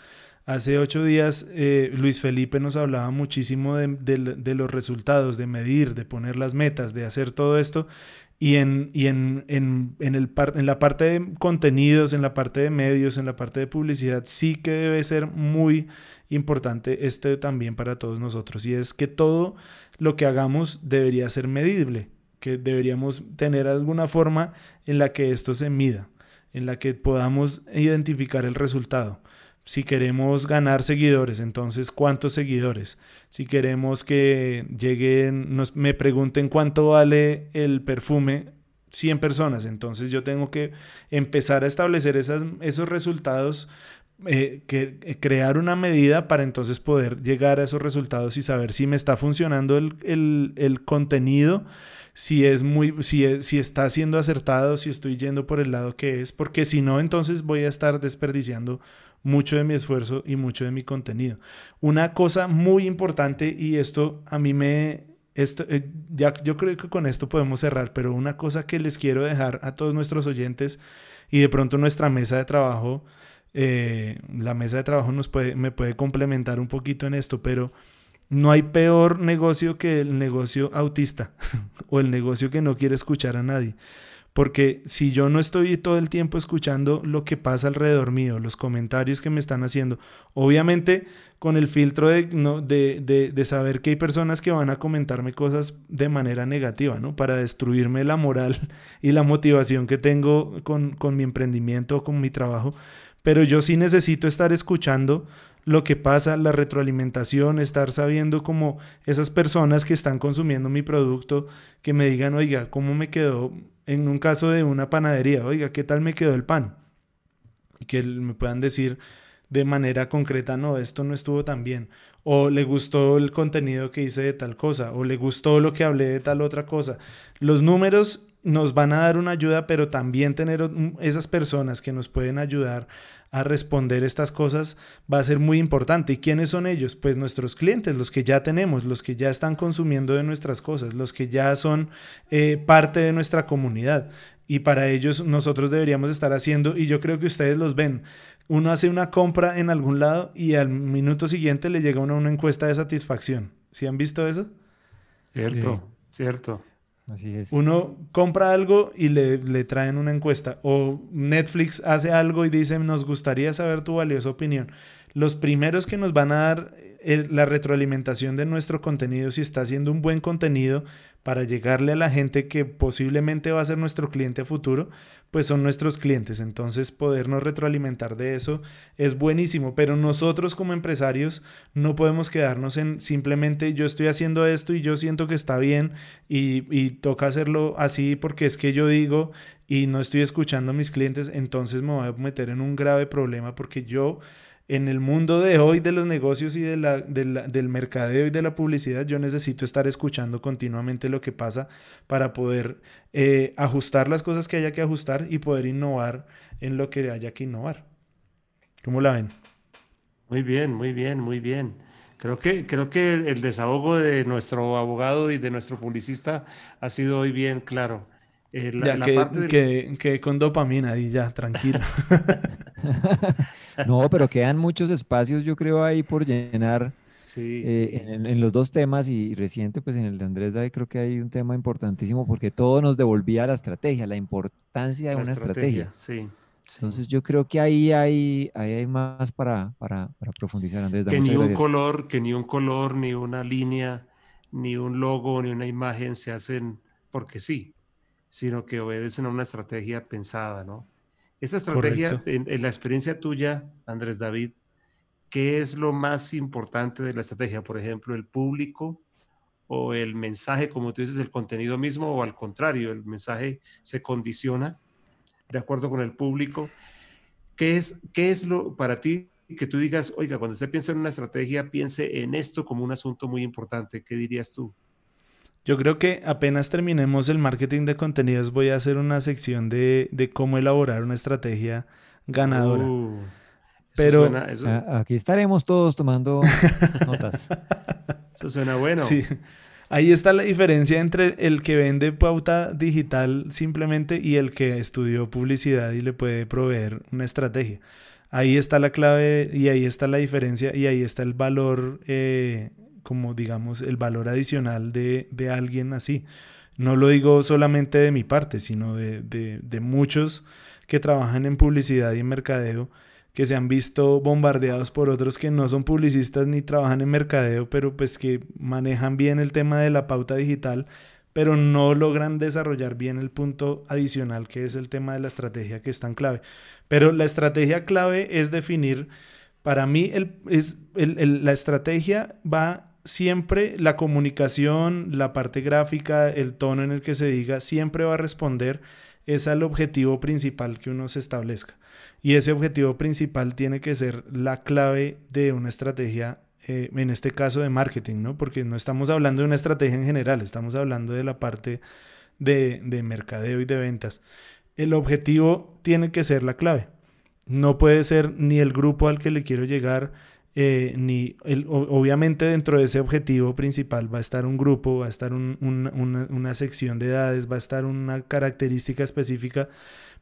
Hace ocho días eh, Luis Felipe nos hablaba muchísimo de, de, los resultados, de medir, de poner las metas, de hacer todo esto. Y, en, y en, en, en, el en la parte de contenidos, en la parte de medios, en la parte de publicidad, sí que debe ser muy importante este también para todos nosotros. Y es que todo lo que hagamos debería ser medible, que deberíamos tener alguna forma en la que esto se mida, en la que podamos identificar el resultado. Si queremos ganar seguidores, entonces ¿cuántos seguidores? Si queremos que lleguen, nos, me pregunten cuánto vale el perfume, 100 personas, entonces yo tengo que empezar a establecer esos resultados, eh, que, eh, crear una medida para entonces poder llegar a esos resultados y saber si me está funcionando el, el, el contenido si es muy si, si está siendo acertado, si estoy yendo por el lado que es, porque si no entonces voy a estar desperdiciando mucho de mi esfuerzo y mucho de mi contenido. Una cosa muy importante, y esto a mí me... Esto, eh, ya, yo creo que con esto podemos cerrar, pero una cosa que les quiero dejar a todos nuestros oyentes y de pronto nuestra mesa de trabajo, eh, la mesa de trabajo nos puede, me puede complementar un poquito en esto, pero no hay peor negocio que el negocio autista [laughs] o el negocio que no quiere escuchar a nadie. Porque si yo no estoy todo el tiempo escuchando lo que pasa alrededor mío, los comentarios que me están haciendo, obviamente con el filtro de, no, de, de, de, saber que hay personas que van a comentarme cosas de manera negativa, ¿no? Para destruirme la moral [laughs] y la motivación que tengo con, con mi emprendimiento con mi trabajo. Pero yo sí necesito estar escuchando lo que pasa, la retroalimentación, estar sabiendo como esas personas que están consumiendo mi producto, que me digan, oiga, ¿cómo me quedó en un caso de una panadería, oiga, ¿qué tal me quedó el pan? Y que me puedan decir de manera concreta, no, esto no estuvo tan bien. O le gustó el contenido que hice de tal cosa, o le gustó lo que hablé de tal otra cosa. Los números nos van a dar una ayuda, pero también tener esas personas que nos pueden ayudar a responder estas cosas va a ser muy importante. ¿Y quiénes son ellos? Pues nuestros clientes, los que ya tenemos, los que ya están consumiendo de nuestras cosas, los que ya son eh, parte de nuestra comunidad. Y para ellos nosotros deberíamos estar haciendo, y yo creo que ustedes los ven, uno hace una compra en algún lado y al minuto siguiente le llega una encuesta de satisfacción. ¿Sí han visto eso? Cierto, cierto. Así es. Uno compra algo y le, le, traen una encuesta. O Netflix hace algo y dice, nos gustaría saber tu valiosa opinión. Los primeros que nos van a dar la retroalimentación de nuestro contenido, si está haciendo un buen contenido para llegarle a la gente que posiblemente va a ser nuestro cliente futuro, pues son nuestros clientes. Entonces podernos retroalimentar de eso es buenísimo, pero nosotros como empresarios no podemos quedarnos en simplemente yo estoy haciendo esto y yo siento que está bien y, y toca hacerlo así porque es que yo digo y no estoy escuchando a mis clientes, entonces me voy a meter en un grave problema porque yo en el mundo de hoy de los negocios y de la, del mercadeo y de la publicidad, yo necesito estar escuchando continuamente lo que pasa para poder eh, ajustar las cosas que haya que ajustar y poder innovar en lo que haya que innovar. ¿Cómo la ven? Muy bien, muy bien, muy bien. Creo que, creo que el desahogo de nuestro abogado y de nuestro publicista ha sido hoy bien claro. Eh, ya, que, que, con dopamina y ya, tranquilo. [laughs] no, pero quedan muchos espacios, yo creo, ahí por llenar. Sí, eh, En, los dos temas y, reciente, pues en el de Andrés Day creo que hay un tema importantísimo porque todo nos devolvía la estrategia, la importancia de una estrategia. Sí, Entonces yo creo que ahí hay, ahí hay más para, para, para profundizar, Andrés. Que ni un color, que ni un color, ni una línea, ni un logo, ni una imagen se hacen porque sí sino que obedecen a una estrategia pensada, ¿no? Esa estrategia, en, la experiencia tuya, Andrés David, ¿qué es lo más importante de la estrategia? Por ejemplo, el público o el mensaje, como tú dices, el contenido mismo, o al contrario, el mensaje se condiciona de acuerdo con el público. ¿Qué es, qué es lo para ti que tú digas, oiga, cuando usted piensa en una estrategia, piense en esto como un asunto muy importante? ¿Qué dirías tú? Yo creo que apenas terminemos el marketing de contenidos voy a hacer una sección de, de cómo elaborar una estrategia ganadora. Uh, Pero aquí estaremos todos tomando [laughs] notas. Eso suena bueno. Sí. Ahí está la diferencia entre el que vende pauta digital simplemente y el que estudió publicidad y le puede proveer una estrategia. Ahí está la clave y ahí está la diferencia y ahí está el valor eh, como digamos el valor adicional de, alguien así. No lo digo solamente de mi parte, sino de, de, muchos que trabajan en publicidad y en mercadeo, que se han visto bombardeados por otros que no son publicistas ni trabajan en mercadeo, pero pues que manejan bien el tema de la pauta digital, pero no logran desarrollar bien el punto adicional que es el tema de la estrategia que es tan clave. Pero la estrategia clave es definir, para mí el, es, la estrategia va siempre la comunicación, la parte gráfica, el tono en el que se diga, siempre va a responder es al objetivo principal que uno se establezca. Y ese objetivo principal tiene que ser la clave de una estrategia, eh, en este caso de marketing, ¿no? Porque no estamos hablando de una estrategia en general, estamos hablando de la parte de, de mercadeo y de ventas. El objetivo tiene que ser la clave. No puede ser ni el grupo al que le quiero llegar, eh, ni el, obviamente dentro de ese objetivo principal va a estar un grupo, va a estar una, sección de edades, va a estar una característica específica,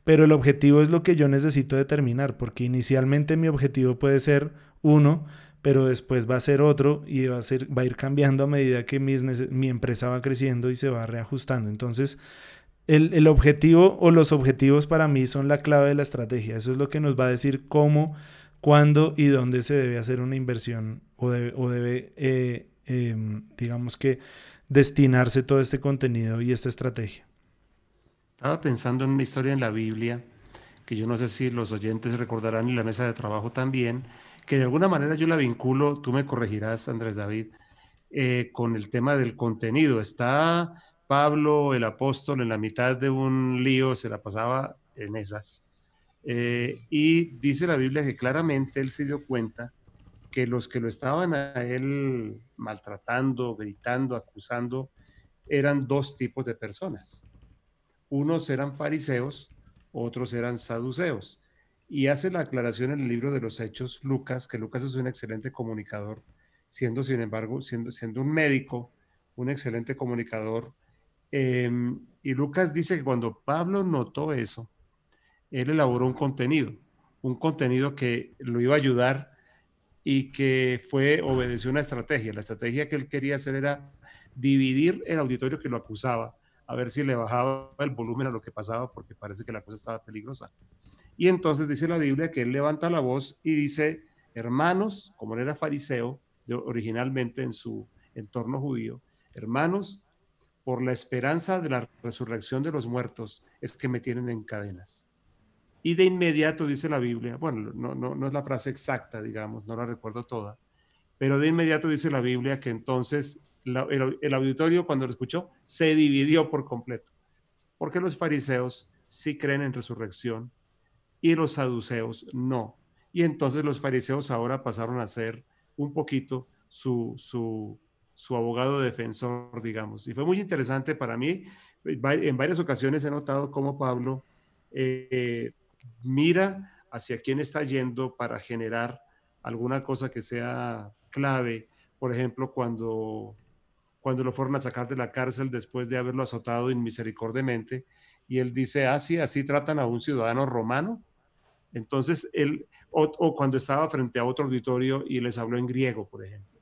pero el objetivo es lo que yo necesito determinar, porque inicialmente mi objetivo puede ser uno, pero después va a ser otro y va a, ser, va a ir cambiando a medida que mi empresa va creciendo y se va reajustando. Entonces, el, el objetivo o los objetivos para mí son la clave de la estrategia. Eso es lo que nos va a decir cómo cuándo y dónde se debe hacer una inversión o debe, eh, em, digamos que, destinarse todo este contenido y esta estrategia. Estaba pensando en una historia en la Biblia, que yo no sé si los oyentes recordarán y la mesa de trabajo también, que de alguna manera yo la vinculo, tú me corregirás, Andrés David, eh, con el tema del contenido. Está Pablo, el apóstol, en la mitad de un lío, se la pasaba en esas eh, y dice la Biblia que claramente él se dio cuenta que los que lo estaban a él maltratando, gritando, acusando, eran dos tipos de personas. unos eran fariseos, otros eran saduceos. Y hace la aclaración en el libro de los Hechos Lucas, que Lucas es un excelente comunicador, siendo sin embargo, siendo, un médico, un excelente comunicador. Em, y Lucas dice que cuando Pablo notó eso, él elaboró un contenido, un contenido que lo iba a ayudar y que fue, obedeció una estrategia. La estrategia que él quería hacer era dividir el auditorio que lo acusaba, a ver si le bajaba el volumen a lo que pasaba, porque parece que la cosa estaba peligrosa. Y entonces dice la Biblia que él levanta la voz y dice, hermanos, como él era fariseo originalmente en su entorno judío, hermanos, por la esperanza de la resurrección de los muertos es que me tienen en cadenas. Y de inmediato dice la Biblia, bueno, no, no, no es la frase exacta, digamos, no la recuerdo toda, pero de inmediato dice la Biblia que entonces el, el, auditorio cuando lo escuchó se dividió por completo, porque los fariseos sí creen en resurrección y los saduceos no. Y entonces los fariseos ahora pasaron a ser un poquito su, su, su abogado defensor, digamos. Y fue muy interesante para mí. En varias ocasiones he notado cómo Pablo eh, mira hacia quién está yendo para generar alguna cosa que sea clave. Por ejemplo, cuando, cuando lo fueron a sacar de la cárcel después de haberlo azotado inmisericordiamente, y él dice, ah, sí, así tratan a un ciudadano romano. Entonces, él, o, cuando estaba frente a otro auditorio y les habló en griego, por ejemplo.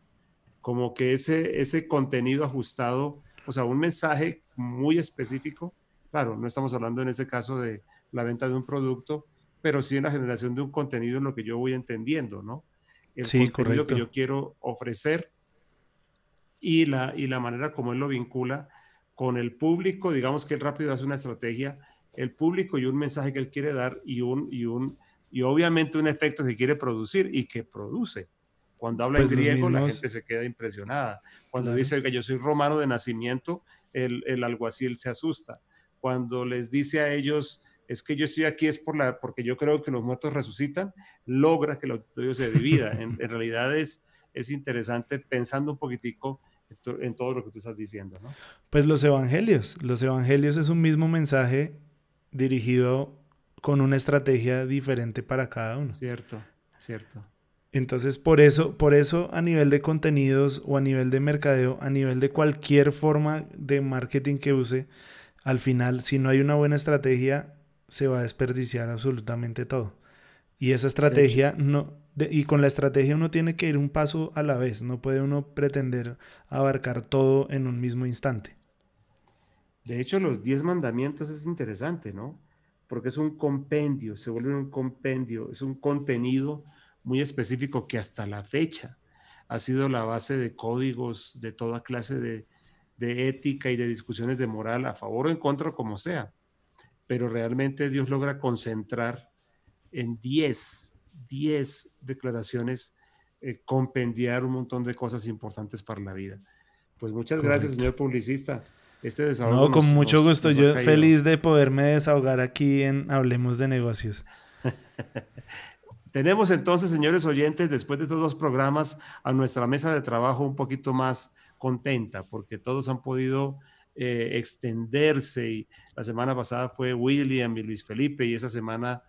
Como que ese, ese contenido ajustado, o sea, un mensaje muy específico. Claro, no estamos hablando en ese caso de la venta de un producto, pero sí en la generación de un contenido en lo que yo voy entendiendo, ¿no? El contenido que yo quiero ofrecer y la, y la manera como él lo vincula con el público, digamos que él rápido hace una estrategia, el público y un mensaje que él quiere dar y un, y un, y obviamente un efecto que quiere producir y que produce. Cuando habla en pues griego, la gente se queda impresionada. Cuando dice que yo soy romano de nacimiento, el, el alguacil se asusta. Cuando les dice a ellos, es que yo estoy aquí es por la, porque yo creo que los muertos resucitan, logra que el auditorio se divida. En, realidad es, es interesante pensando un poquitico en, todo lo que tú estás diciendo. ¿no? Pues los evangelios, los evangelios es un mismo mensaje dirigido con una estrategia diferente para cada uno. Cierto, cierto. Entonces, por eso, por eso a nivel de contenidos o a nivel de mercadeo, a nivel de cualquier forma de marketing que use, al final, si no hay una buena estrategia, se va a desperdiciar absolutamente todo. Y esa estrategia no, y con la estrategia uno tiene que ir un paso a la vez, no puede uno pretender abarcar todo en un mismo instante. De hecho, los diez mandamientos es interesante, ¿no? Porque es un compendio, se vuelve un compendio, es un contenido muy específico que hasta la fecha ha sido la base de códigos de toda clase de, de ética y de discusiones de moral a favor o en contra, como sea pero realmente Dios logra concentrar en 10, 10 declaraciones, eh, compendiar un montón de cosas importantes para la vida. Pues muchas gracias, señor publicista. Este desahogo. No, con mucho gusto. Yo feliz de poderme desahogar aquí en Hablemos de Negocios. [laughs] Tenemos entonces, señores oyentes, después de estos dos programas, a nuestra mesa de trabajo un poquito más contenta, porque todos han podido eh, extenderse. Y la semana pasada fue William y Luis Felipe y esa semana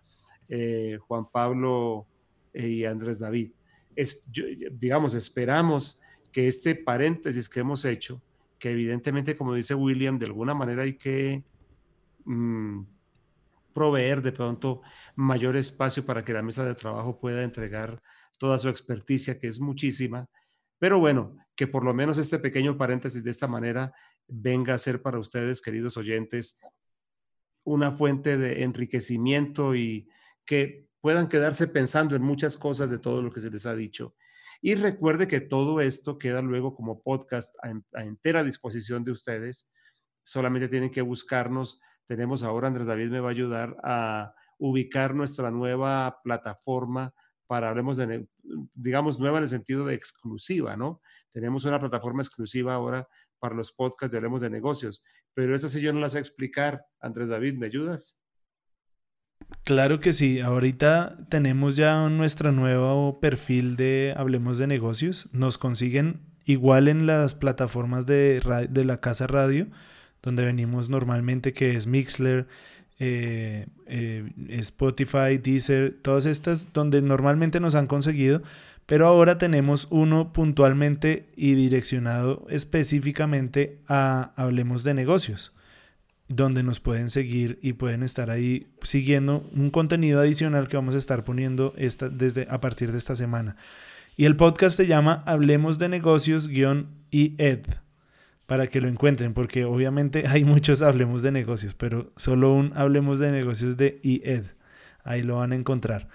eh, Juan Pablo eh, y Andrés David. Es, digamos, esperamos que este paréntesis que hemos hecho, que evidentemente, como dice William, de alguna manera hay que mm, proveer de pronto mayor espacio para que la mesa de trabajo pueda entregar toda su experticia, que es muchísima. Pero bueno, que por lo menos este pequeño paréntesis de esta manera venga a ser para ustedes, queridos oyentes, una fuente de enriquecimiento y que puedan quedarse pensando en muchas cosas de todo lo que se les ha dicho. Y recuerde que todo esto queda luego como podcast a, entera disposición de ustedes. Solamente tienen que buscarnos. Tenemos ahora, Andrés David me va a ayudar a ubicar nuestra nueva plataforma para, hablemos de, digamos, nueva en el sentido de exclusiva, ¿no? Tenemos una plataforma exclusiva ahora para los podcasts de Hablemos de Negocios. Pero esas sí yo no las sé explicar. Andrés David, ¿me ayudas? Claro que sí. Ahorita tenemos ya nuestro nuevo perfil de Hablemos de Negocios. Nos consiguen igual en las plataformas de, la Casa Radio. donde venimos normalmente, que es Mixler, eh, eh, Spotify, Deezer, todas estas donde normalmente nos han conseguido, pero ahora tenemos uno puntualmente y direccionado específicamente a Hablemos de negocios, donde nos pueden seguir y pueden estar ahí siguiendo un contenido adicional que vamos a estar poniendo esta, desde, a partir de esta semana. Y el podcast se llama Hablemos de negocios-ed para que lo encuentren, porque obviamente hay muchos Hablemos de negocios, pero solo un Hablemos de negocios de IED. Ahí lo van a encontrar.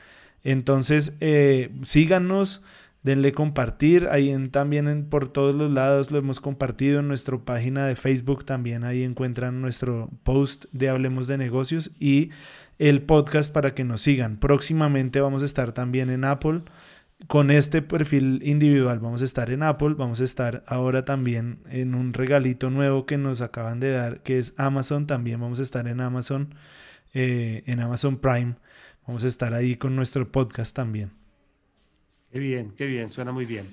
Entonces, eh, síganos, denle compartir. Ahí también por todos los lados lo hemos compartido en nuestra página de Facebook. También ahí encuentran nuestro post de Hablemos de negocios y el podcast para que nos sigan. Próximamente vamos a estar también en Apple con este perfil individual vamos a estar en Apple, vamos a estar ahora también en un regalito nuevo que nos acaban de dar, que es Amazon, también vamos a estar en Amazon, eh, en Amazon Prime, vamos a estar ahí con nuestro podcast también. Qué bien, qué bien, suena muy bien.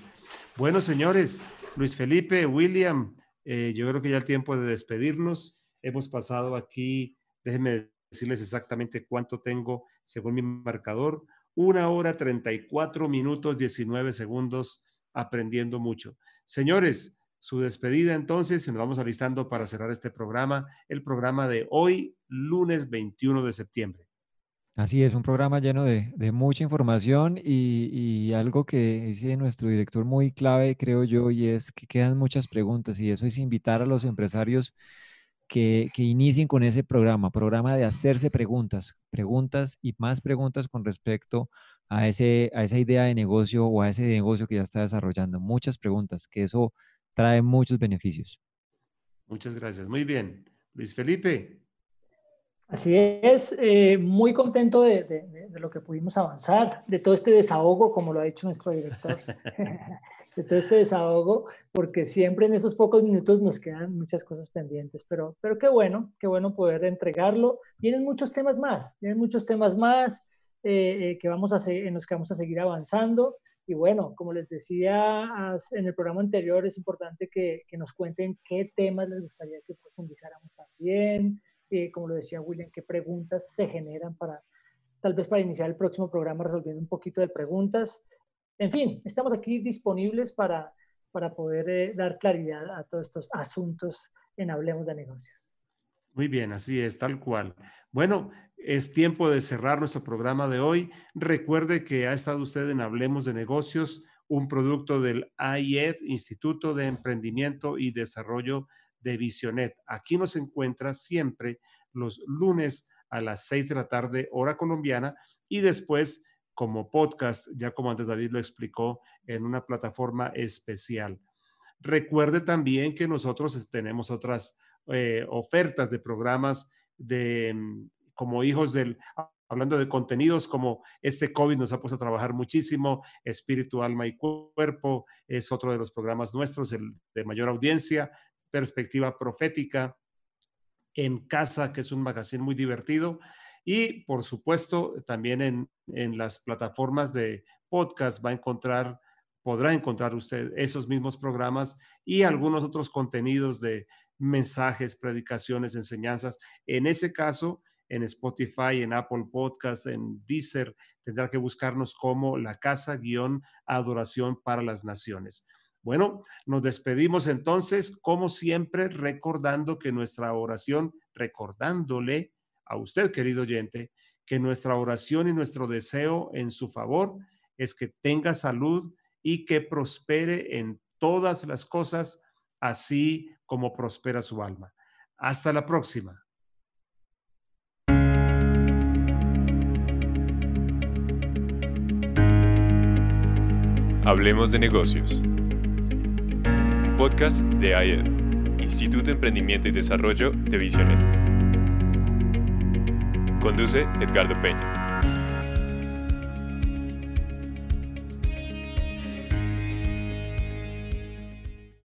Bueno, señores, Luis Felipe, William, eh, yo creo que ya el tiempo de despedirnos. Hemos pasado aquí, déjenme decirles exactamente cuánto tengo según mi marcador, una hora 34 minutos 19 segundos aprendiendo mucho. Señores, su despedida entonces, nos vamos alistando para cerrar este programa, el programa de hoy, lunes 21 de septiembre. Así es, un programa lleno de, mucha información y, algo que dice nuestro director muy clave, creo yo, y es que quedan muchas preguntas y eso es invitar a los empresarios que, inicien con ese programa, programa de hacerse preguntas, preguntas y más preguntas con respecto a, ese, a esa idea de negocio o a ese negocio que ya está desarrollando. Muchas preguntas, que eso trae muchos beneficios. Muchas gracias. Muy bien. Luis Felipe. Así es, eh, muy contento de, de, lo que pudimos avanzar, de todo este desahogo, como lo ha dicho nuestro director. [laughs] de todo este desahogo, porque siempre en esos pocos minutos nos quedan muchas cosas pendientes, pero, pero qué bueno, qué bueno poder entregarlo. Vienen muchos temas más, vienen muchos temas más eh, eh, que vamos a en los que vamos a seguir avanzando. Y bueno, como les decía en el programa anterior, es importante que, que nos cuenten qué temas les gustaría que profundizáramos también, eh, como lo decía William, qué preguntas se generan para, tal vez para iniciar el próximo programa resolviendo un poquito de preguntas. En fin, estamos aquí disponibles para, para poder eh, dar claridad a todos estos asuntos en Hablemos de Negocios. Muy bien, así es, tal cual. Bueno, es tiempo de cerrar nuestro programa de hoy. Recuerde que ha estado usted en Hablemos de Negocios, un producto del IED, Instituto de Emprendimiento y Desarrollo de Visionet. Aquí nos encuentra siempre los lunes a las seis de la tarde, hora colombiana, y después como podcast, ya como antes David lo explicó, en una plataforma especial. Recuerde también que nosotros tenemos otras eh, ofertas de programas de mm, como hijos del, hablando de contenidos como este COVID nos ha puesto a trabajar muchísimo, Espíritu, Alma y Cuerpo es otro de los programas nuestros, el de mayor audiencia, Perspectiva Profética, En Casa, que es un magazine muy divertido, y por supuesto, también en, las plataformas de podcast va a encontrar, podrá encontrar usted esos mismos programas y algunos otros contenidos de mensajes, predicaciones, enseñanzas. En ese caso, en Spotify, en Apple Podcasts, en Deezer, tendrá que buscarnos como la casa guion adoración para las naciones. Bueno, nos despedimos entonces, como siempre, recordando que nuestra oración, recordándole a usted, querido oyente, que nuestra oración y nuestro deseo en su favor es que tenga salud y que prospere en todas las cosas, así como prospera su alma. Hasta la próxima. Hablemos de negocios. Podcast de AED, Instituto de Emprendimiento y Desarrollo de Visionet. Conduce Edgardo Peña.